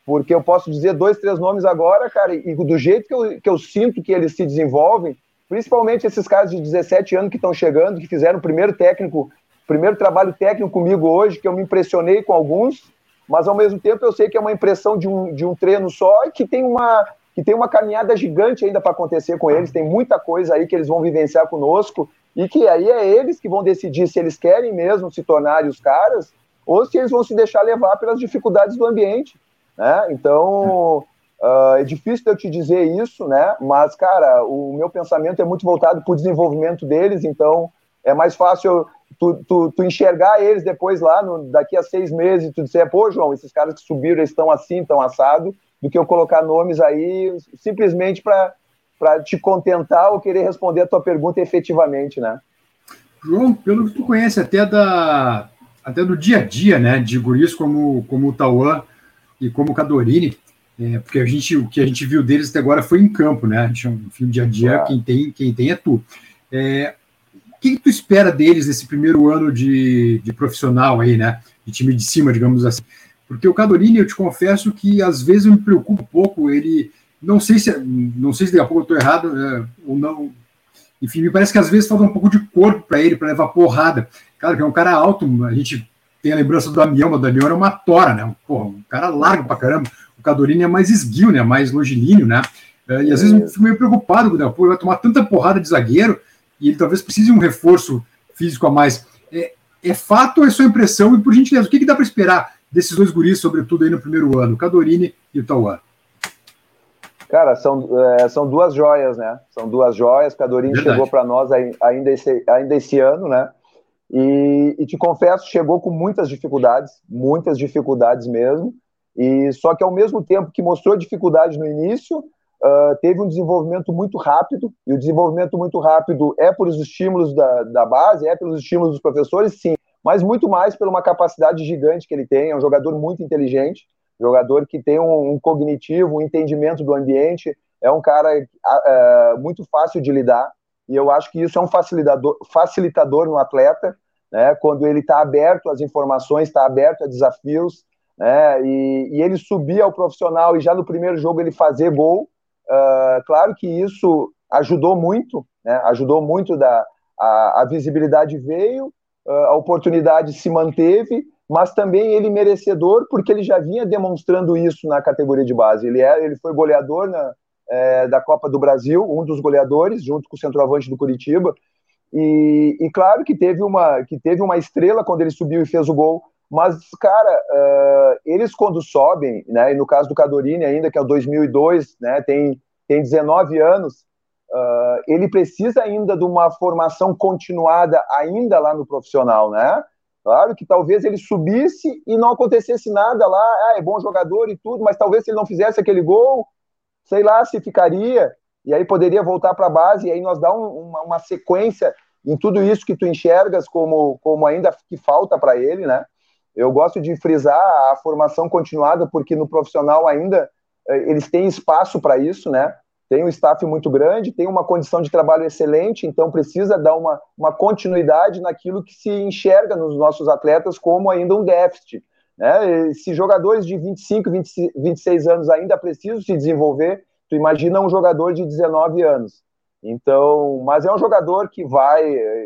Porque eu posso dizer dois, três nomes agora, cara, e do jeito que eu, que eu sinto que eles se desenvolvem, principalmente esses caras de 17 anos que estão chegando, que fizeram o primeiro técnico primeiro trabalho técnico comigo hoje, que eu me impressionei com alguns, mas ao mesmo tempo eu sei que é uma impressão de um, de um treino só e que tem uma, que tem uma caminhada gigante ainda para acontecer com eles, tem muita coisa aí que eles vão vivenciar conosco e que aí é eles que vão decidir se eles querem mesmo se tornarem os caras ou se eles vão se deixar levar pelas dificuldades do ambiente, né? Então, uh, é difícil eu te dizer isso, né? Mas, cara, o meu pensamento é muito voltado para o desenvolvimento deles, então é mais fácil tu, tu, tu, enxergar eles depois lá, no, daqui a seis meses, tu dizer, pô, João, esses caras que subiram, estão assim, estão assado, do que eu colocar nomes aí simplesmente para te contentar ou querer responder a tua pergunta efetivamente, né? João, pelo que tu conhece até da até do dia a dia, né, de guris como, como o Tauan e como o Cadorini, é, porque a gente, o que a gente viu deles até agora foi em campo, né? A gente, enfim, o dia a dia, quem tem, quem tem é tu. É, que tu espera deles nesse primeiro ano de, de profissional aí, né? De time de cima, digamos assim. Porque o Cadorini, eu te confesso que às vezes eu me preocupo um pouco, ele. Não sei se não sei se daqui a pouco eu estou errado é, ou não. Enfim, me parece que às vezes falta um pouco de corpo para ele, para levar porrada. Cara, que é um cara alto, a gente tem a lembrança do Damião, mas o Damião era uma tora, né? Porra, um cara largo pra caramba. O Cadorini é mais esguio, né? Mais longilíneo, né? É, e às vezes eu fico meio preocupado, né? Pô, ele vai tomar tanta porrada de zagueiro e ele talvez precise de um reforço físico a mais. É, é fato ou é sua impressão? E por gentileza, o que, que dá para esperar desses dois guris, sobretudo aí no primeiro ano, o Cadorini e o Tauan? Cara, são, é, são duas joias, né? São duas joias. Cadorini Verdade. chegou para nós ainda esse, ainda esse ano, né? E, e, te confesso, chegou com muitas dificuldades, muitas dificuldades mesmo. E só que ao mesmo tempo que mostrou dificuldade no início, uh, teve um desenvolvimento muito rápido. E o desenvolvimento muito rápido é por os estímulos da, da base, é pelos estímulos dos professores, sim, mas muito mais por uma capacidade gigante que ele tem. É um jogador muito inteligente, jogador que tem um, um cognitivo, um entendimento do ambiente. É um cara uh, muito fácil de lidar e eu acho que isso é um facilitador, facilitador no atleta, né, quando ele está aberto às informações, está aberto a desafios, né, e, e, ele subir ao profissional e já no primeiro jogo ele fazer gol, uh, claro que isso ajudou muito, né, ajudou muito, da, a, a visibilidade veio, uh, a oportunidade se manteve, mas também ele merecedor, porque ele já vinha demonstrando isso na categoria de base, ele, é, ele foi goleador na, é, da Copa do Brasil, um dos goleadores, junto com o centroavante do Curitiba. E, e, claro que teve, uma, que teve uma estrela quando ele subiu e fez o gol. Mas, cara, uh, eles quando sobem, né, e no caso do Cadorini ainda, que é o 2002, né, tem, tem 19 anos, uh, ele precisa ainda de uma formação continuada ainda lá no profissional, né? Claro que talvez ele subisse e não acontecesse nada lá, ah, é bom jogador e tudo, mas talvez se ele não fizesse aquele gol, sei lá se ficaria, e aí poderia voltar para a base, e aí nós dá um, uma, uma, sequência em tudo isso que tu enxergas como, como ainda que falta para ele, né? Eu gosto de frisar a formação continuada, porque no profissional ainda eh, eles têm espaço para isso, né? Tem um staff muito grande, tem uma condição de trabalho excelente, então precisa dar uma, uma continuidade naquilo que se enxerga nos nossos atletas como ainda um déficit. Né? Se jogadores de 25, 20, 26 anos ainda precisam se desenvolver, tu imagina um jogador de 19 anos. Então, mas é um jogador que vai,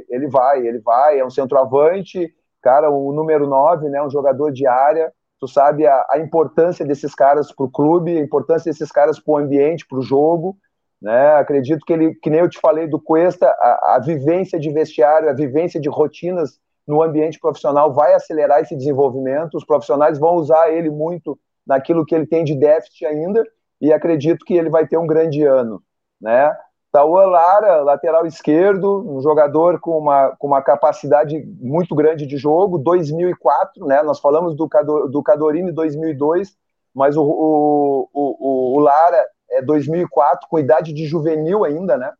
ele vai, ele vai, é um centroavante, cara, o número 9, né, um jogador de área, tu sabe a, a importância desses caras para o clube, a importância desses caras para o ambiente, para o jogo, né, acredito que ele, que nem eu te falei do Cuesta, a, a vivência de vestiário, a vivência de rotinas no ambiente profissional vai acelerar esse desenvolvimento, os profissionais vão usar ele muito naquilo que ele tem de déficit ainda, e acredito que ele vai ter um grande ano, né? Tauan Lara, lateral esquerdo, um jogador com uma, com uma capacidade muito grande de jogo, 2004, né? Nós falamos do, Cador, do Cadorini 2002, mas o, o, o, o Lara é 2004, com idade de juvenil ainda, né?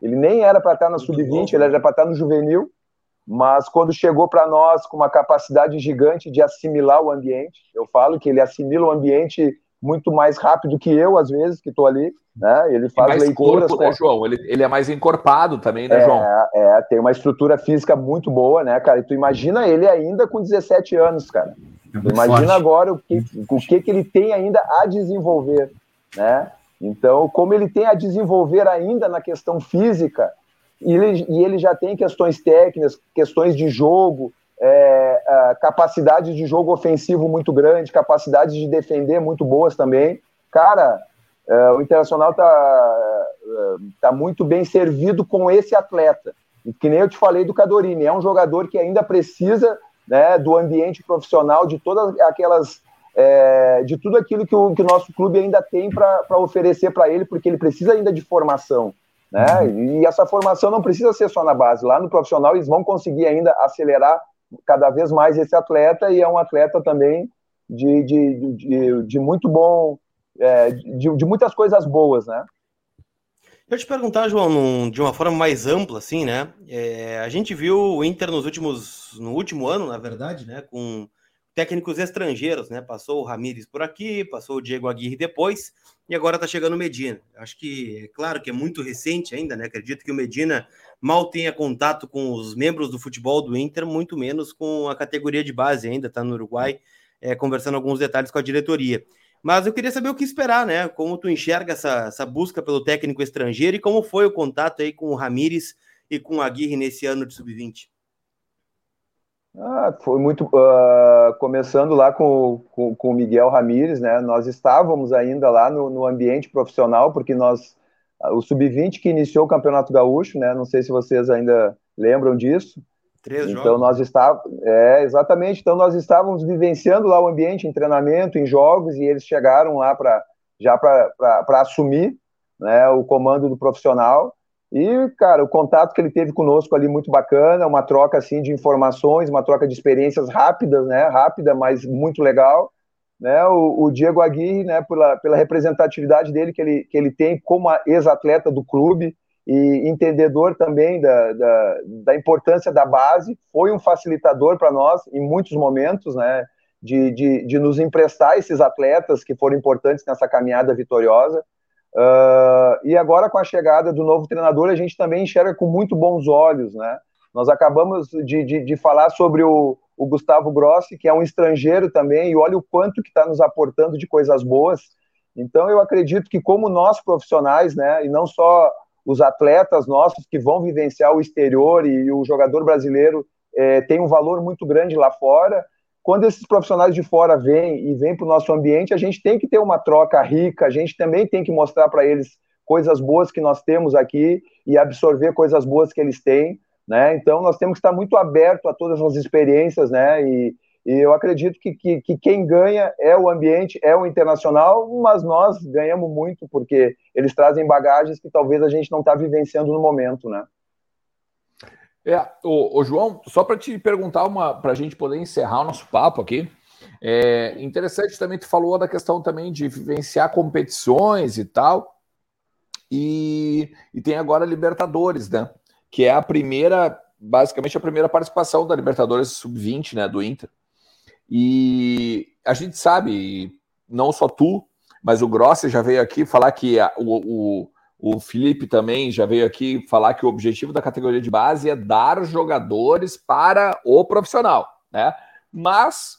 Ele nem era para estar na sub-20, ele era para estar no juvenil, mas quando chegou para nós com uma capacidade gigante de assimilar o ambiente, eu falo que ele assimila o ambiente muito mais rápido que eu, às vezes, que estou ali, né? Ele faz mais leituras. Corpo, né, João? Ele, ele é mais encorpado também, né, é, João? É, tem uma estrutura física muito boa, né, cara? E tu imagina ele ainda com 17 anos, cara. É imagina forte. agora o que, o que, que ele tem ainda a desenvolver, né? Então, como ele tem a desenvolver ainda na questão física, e ele, e ele já tem questões técnicas, questões de jogo, é, capacidade de jogo ofensivo muito grande, capacidade de defender muito boas também. Cara, é, o Internacional está é, tá muito bem servido com esse atleta. E que nem eu te falei do Cadorini, é um jogador que ainda precisa né, do ambiente profissional, de todas aquelas. É, de tudo aquilo que o, que o nosso clube ainda tem para oferecer para ele, porque ele precisa ainda de formação. Né? Uhum. E essa formação não precisa ser só na base. Lá no profissional, eles vão conseguir ainda acelerar cada vez mais esse atleta, e é um atleta também de, de, de, de muito bom, é, de, de muitas coisas boas, né? Eu te perguntar, João, num, de uma forma mais ampla, assim, né? É, a gente viu o Inter nos últimos, no último ano, na verdade, né? Com técnicos estrangeiros, né? Passou o Ramires por aqui, passou o Diego Aguirre depois, e agora está chegando o Medina. Acho que é claro que é muito recente ainda, né? Acredito que o Medina mal tenha contato com os membros do futebol do Inter, muito menos com a categoria de base ainda, está no Uruguai, é, conversando alguns detalhes com a diretoria. Mas eu queria saber o que esperar, né? Como tu enxerga essa, essa busca pelo técnico estrangeiro e como foi o contato aí com o Ramires e com o Aguirre nesse ano de sub-20? Ah, foi muito. Uh, começando lá com, com, com, o Miguel Ramírez, né? Nós estávamos ainda lá no, no ambiente profissional, porque nós. O Sub-20 que iniciou o Campeonato Gaúcho, né? Não sei se vocês ainda lembram disso. Três então jogos. nós estávamos. É, exatamente. Então nós estávamos vivenciando lá o ambiente em treinamento, em jogos, e eles chegaram lá para já para assumir né, o comando do profissional. E, cara, o contato que ele teve conosco ali muito bacana, uma troca assim de informações, uma troca de experiências rápidas, né? Rápida, mas muito legal. Né? O, o Diego Aguirre, né, pela, pela representatividade dele que ele, que ele tem como ex-atleta do clube e entendedor também da, da, da importância da base, foi um facilitador para nós em muitos momentos, né? De, de, de nos emprestar esses atletas que foram importantes nessa caminhada vitoriosa. Uh, e agora, com a chegada do novo treinador, a gente também enxerga com muito bons olhos, né? Nós acabamos de, de, de falar sobre o, o, Gustavo Grossi, que é um estrangeiro também, e olha o quanto que está nos aportando de coisas boas. Então, eu acredito que como nós profissionais, né, e não só os atletas nossos que vão vivenciar o exterior e, e o jogador brasileiro é, tem um valor muito grande lá fora, quando esses profissionais de fora vêm e vêm para o nosso ambiente, a gente tem que ter uma troca rica, a gente também tem que mostrar para eles coisas boas que nós temos aqui e absorver coisas boas que eles têm, né? Então nós temos que estar muito aberto a todas as experiências, né? E, e eu acredito que, que, que, quem ganha é o ambiente, é o internacional, mas nós ganhamos muito porque eles trazem bagagens que talvez a gente não está vivenciando no momento, né? É, o, o João, só para te perguntar uma, para a gente poder encerrar o nosso papo aqui. É interessante também tu falou da questão também de vivenciar competições e tal. E, e tem agora a Libertadores, né? Que é a primeira, basicamente a primeira participação da Libertadores Sub-20, né, do Inter. E a gente sabe, não só tu, mas o Grossi já veio aqui falar que a, o o Felipe também já veio aqui falar que o objetivo da categoria de base é dar jogadores para o profissional, né? Mas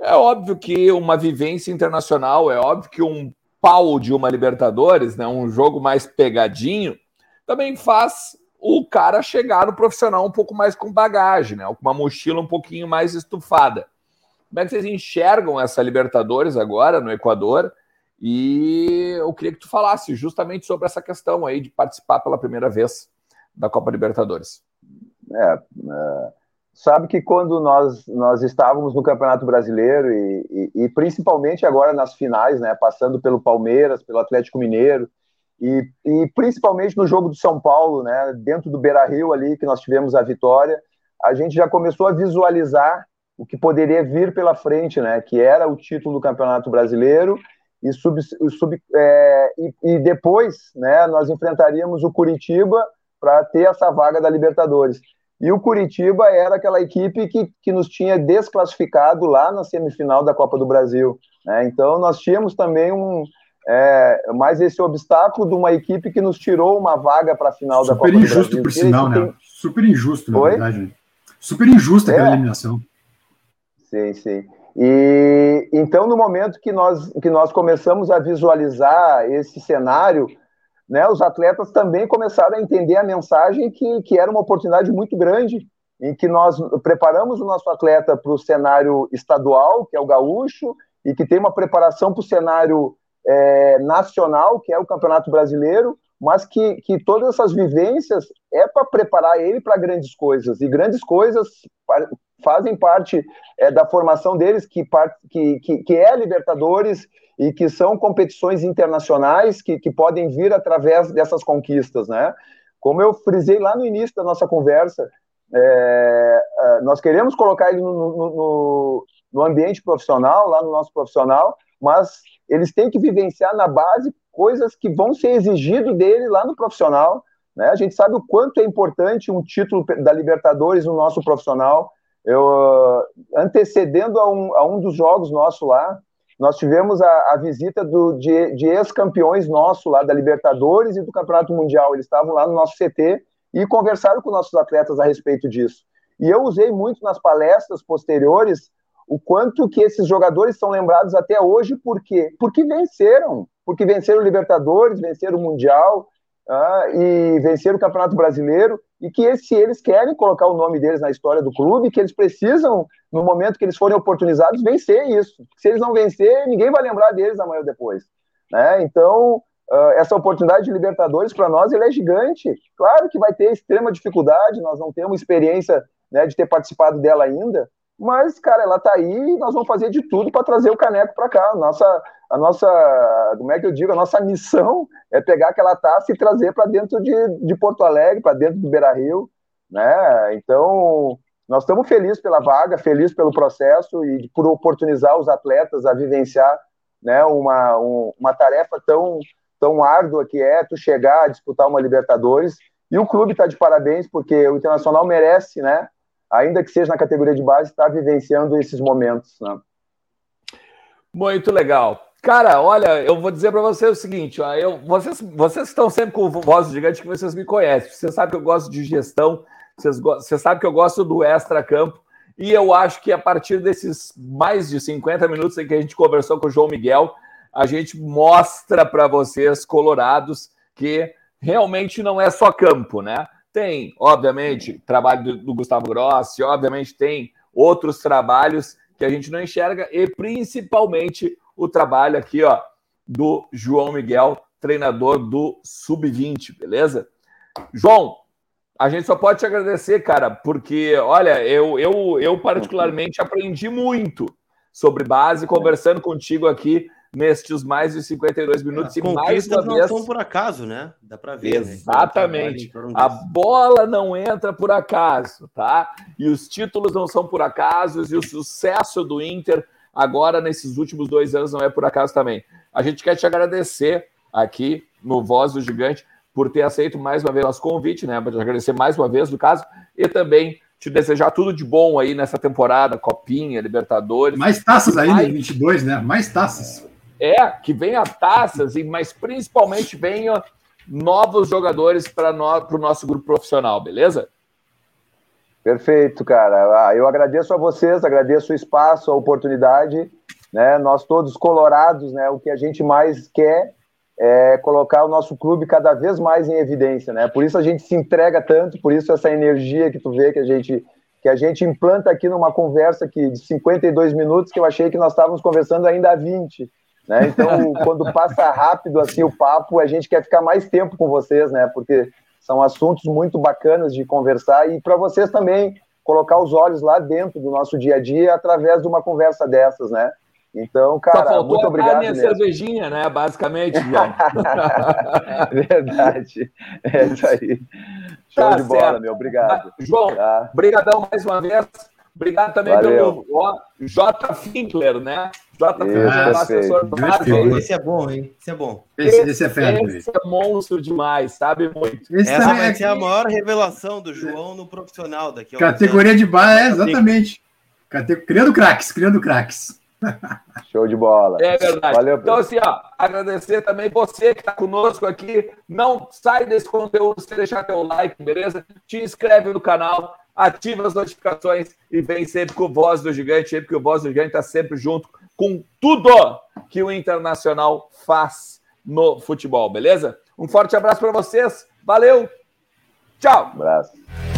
é óbvio que uma vivência internacional, é óbvio que um pau de uma Libertadores, né, um jogo mais pegadinho, também faz o cara chegar no profissional um pouco mais com bagagem, né, com uma mochila um pouquinho mais estufada. Como é que vocês enxergam essa Libertadores agora no Equador? E eu queria que tu falasse justamente sobre essa questão aí de participar pela primeira vez da Copa Libertadores. É, é, sabe que quando nós, nós estávamos no Campeonato Brasileiro e, e, e, principalmente agora nas finais, né, passando pelo Palmeiras, pelo Atlético Mineiro e, e principalmente no jogo do São Paulo, né, dentro do Beira-Rio ali que nós tivemos a vitória, a gente já começou a visualizar o que poderia vir pela frente, né, que era o título do Campeonato Brasileiro e, sub, sub, é, e, e, depois né, nós enfrentaríamos o Curitiba para ter essa vaga da Libertadores. E o Curitiba era aquela equipe que, que nos tinha desclassificado lá na semifinal da Copa do Brasil. Né? Então nós tínhamos também um, é, mais esse obstáculo de uma equipe que nos tirou uma vaga para a final Super da Copa do Brasil. Super injusto, por sinal, né? Tem... Super injusto, na Oi? verdade. Super injusta é. aquela eliminação. Sim, sim. E então, no momento que nós, que nós começamos a visualizar esse cenário, né, os atletas também começaram a entender a mensagem que, que era uma oportunidade muito grande, em que nós preparamos o nosso atleta para o cenário estadual, que é o gaúcho, e que tem uma preparação para o cenário é, nacional, que é o Campeonato Brasileiro, mas que, que todas essas vivências é para preparar ele para grandes coisas, e grandes coisas fazem parte é, da formação deles, que, que, que, que é Libertadores e que são competições internacionais que, que podem vir através dessas conquistas, né? Como eu frisei lá no início da nossa conversa, é, é nós queremos colocar ele no, no, no, ambiente profissional, lá no nosso profissional, mas eles têm que vivenciar na base coisas que vão ser exigido dele lá no profissional. Né? A gente sabe o quanto é importante um título da Libertadores no nosso profissional, eu antecedendo a um, a um dos jogos nossos lá, nós tivemos a, a visita do, de, de ex-campeões nossos lá da Libertadores e do Campeonato Mundial. Eles estavam lá no nosso CT e conversaram com nossos atletas a respeito disso. E eu usei muito nas palestras posteriores o quanto que esses jogadores são lembrados até hoje, por quê? Porque venceram, porque venceram o Libertadores, venceram o Mundial ah, e venceram o Campeonato Brasileiro, e que se eles querem colocar o nome deles na história do clube, que eles precisam, no momento que eles forem oportunizados, vencer isso. Se eles não vencer, ninguém vai lembrar deles amanhã ou depois. Né? Então, uh, essa oportunidade de Libertadores para nós ele é gigante. Claro que vai ter extrema dificuldade, nós não temos experiência né, de ter participado dela ainda, mas, cara, ela tá aí e nós vamos fazer de tudo para trazer o caneco para cá. Nossa, a nossa, como é que eu digo, a nossa missão é pegar aquela taça e trazer para dentro de, de Porto Alegre, para dentro do Beira Rio, né? Então, nós estamos felizes pela vaga, felizes pelo processo e por oportunizar os atletas a vivenciar né, uma, um, uma tarefa tão, tão árdua que é tu chegar a disputar uma Libertadores. E o clube está de parabéns, porque o Internacional merece, né? ainda que seja na categoria de base, estar vivenciando esses momentos. Né? Muito legal. Cara, olha, eu vou dizer para você o seguinte: ó, eu, vocês, vocês estão sempre com voz gigante que vocês me conhecem. Você sabe que eu gosto de gestão, vocês, você sabe que eu gosto do extra-campo. E eu acho que a partir desses mais de 50 minutos em que a gente conversou com o João Miguel, a gente mostra para vocês, colorados, que realmente não é só campo, né? Tem, obviamente, trabalho do, do Gustavo Grossi, obviamente tem outros trabalhos que a gente não enxerga e principalmente o trabalho aqui, ó, do João Miguel, treinador do Sub-20, beleza? João, a gente só pode te agradecer, cara, porque, olha, eu, eu, eu particularmente aprendi muito sobre base conversando contigo aqui nestes mais de 52 minutos. É, e mais uma não vez... são por acaso, né? Dá para ver. Né? Exatamente. Né? A bola não entra por acaso, tá? E os títulos não são por acaso, e o sucesso do Inter agora nesses últimos dois anos não é por acaso também. A gente quer te agradecer aqui no Voz do Gigante por ter aceito mais uma vez nosso convite, né? Para te agradecer mais uma vez, no caso, e também te desejar tudo de bom aí nessa temporada, Copinha, Libertadores. Mais taças aí, mais... 22, né? Mais taças. É, que venha taças, mas principalmente venham novos jogadores para o nosso grupo profissional, beleza? Perfeito, cara. Ah, eu agradeço a vocês, agradeço o espaço, a oportunidade. Né? Nós todos colorados, né? O que a gente mais quer é colocar o nosso clube cada vez mais em evidência, né? Por isso a gente se entrega tanto, por isso essa energia que tu vê que a gente que a gente implanta aqui numa conversa que de 52 minutos que eu achei que nós estávamos conversando ainda há 20. Né? Então, quando passa rápido assim o papo, a gente quer ficar mais tempo com vocês, né? Porque são assuntos muito bacanas de conversar e para vocês também colocar os olhos lá dentro do nosso dia a dia através de uma conversa dessas, né? Então, cara, muito obrigado. A cervejinha, né? Basicamente, Verdade. É isso aí. Show tá de bola, certo. meu. Obrigado. João, tá. brigadão mais uma vez. Obrigado também Valeu. pelo J. Finkler, né? J. Finkler, assessor do Esse é bom, hein? Esse é bom. Esse, esse é fera. Esse é monstro demais, sabe muito. Esse Essa vai é ser a maior revelação do João no profissional daqui a Categoria de base, é, exatamente. Cate... Criando craques, criando craques. Show de bola. É verdade. Valeu, então, assim, ó, agradecer também você que está conosco aqui. Não sai desse conteúdo sem deixar teu like, beleza? Te inscreve no canal ativa as notificações e vem sempre com o Voz do Gigante, porque o Voz do Gigante está sempre junto com tudo que o Internacional faz no futebol, beleza? Um forte abraço para vocês, valeu, tchau! Um abraço.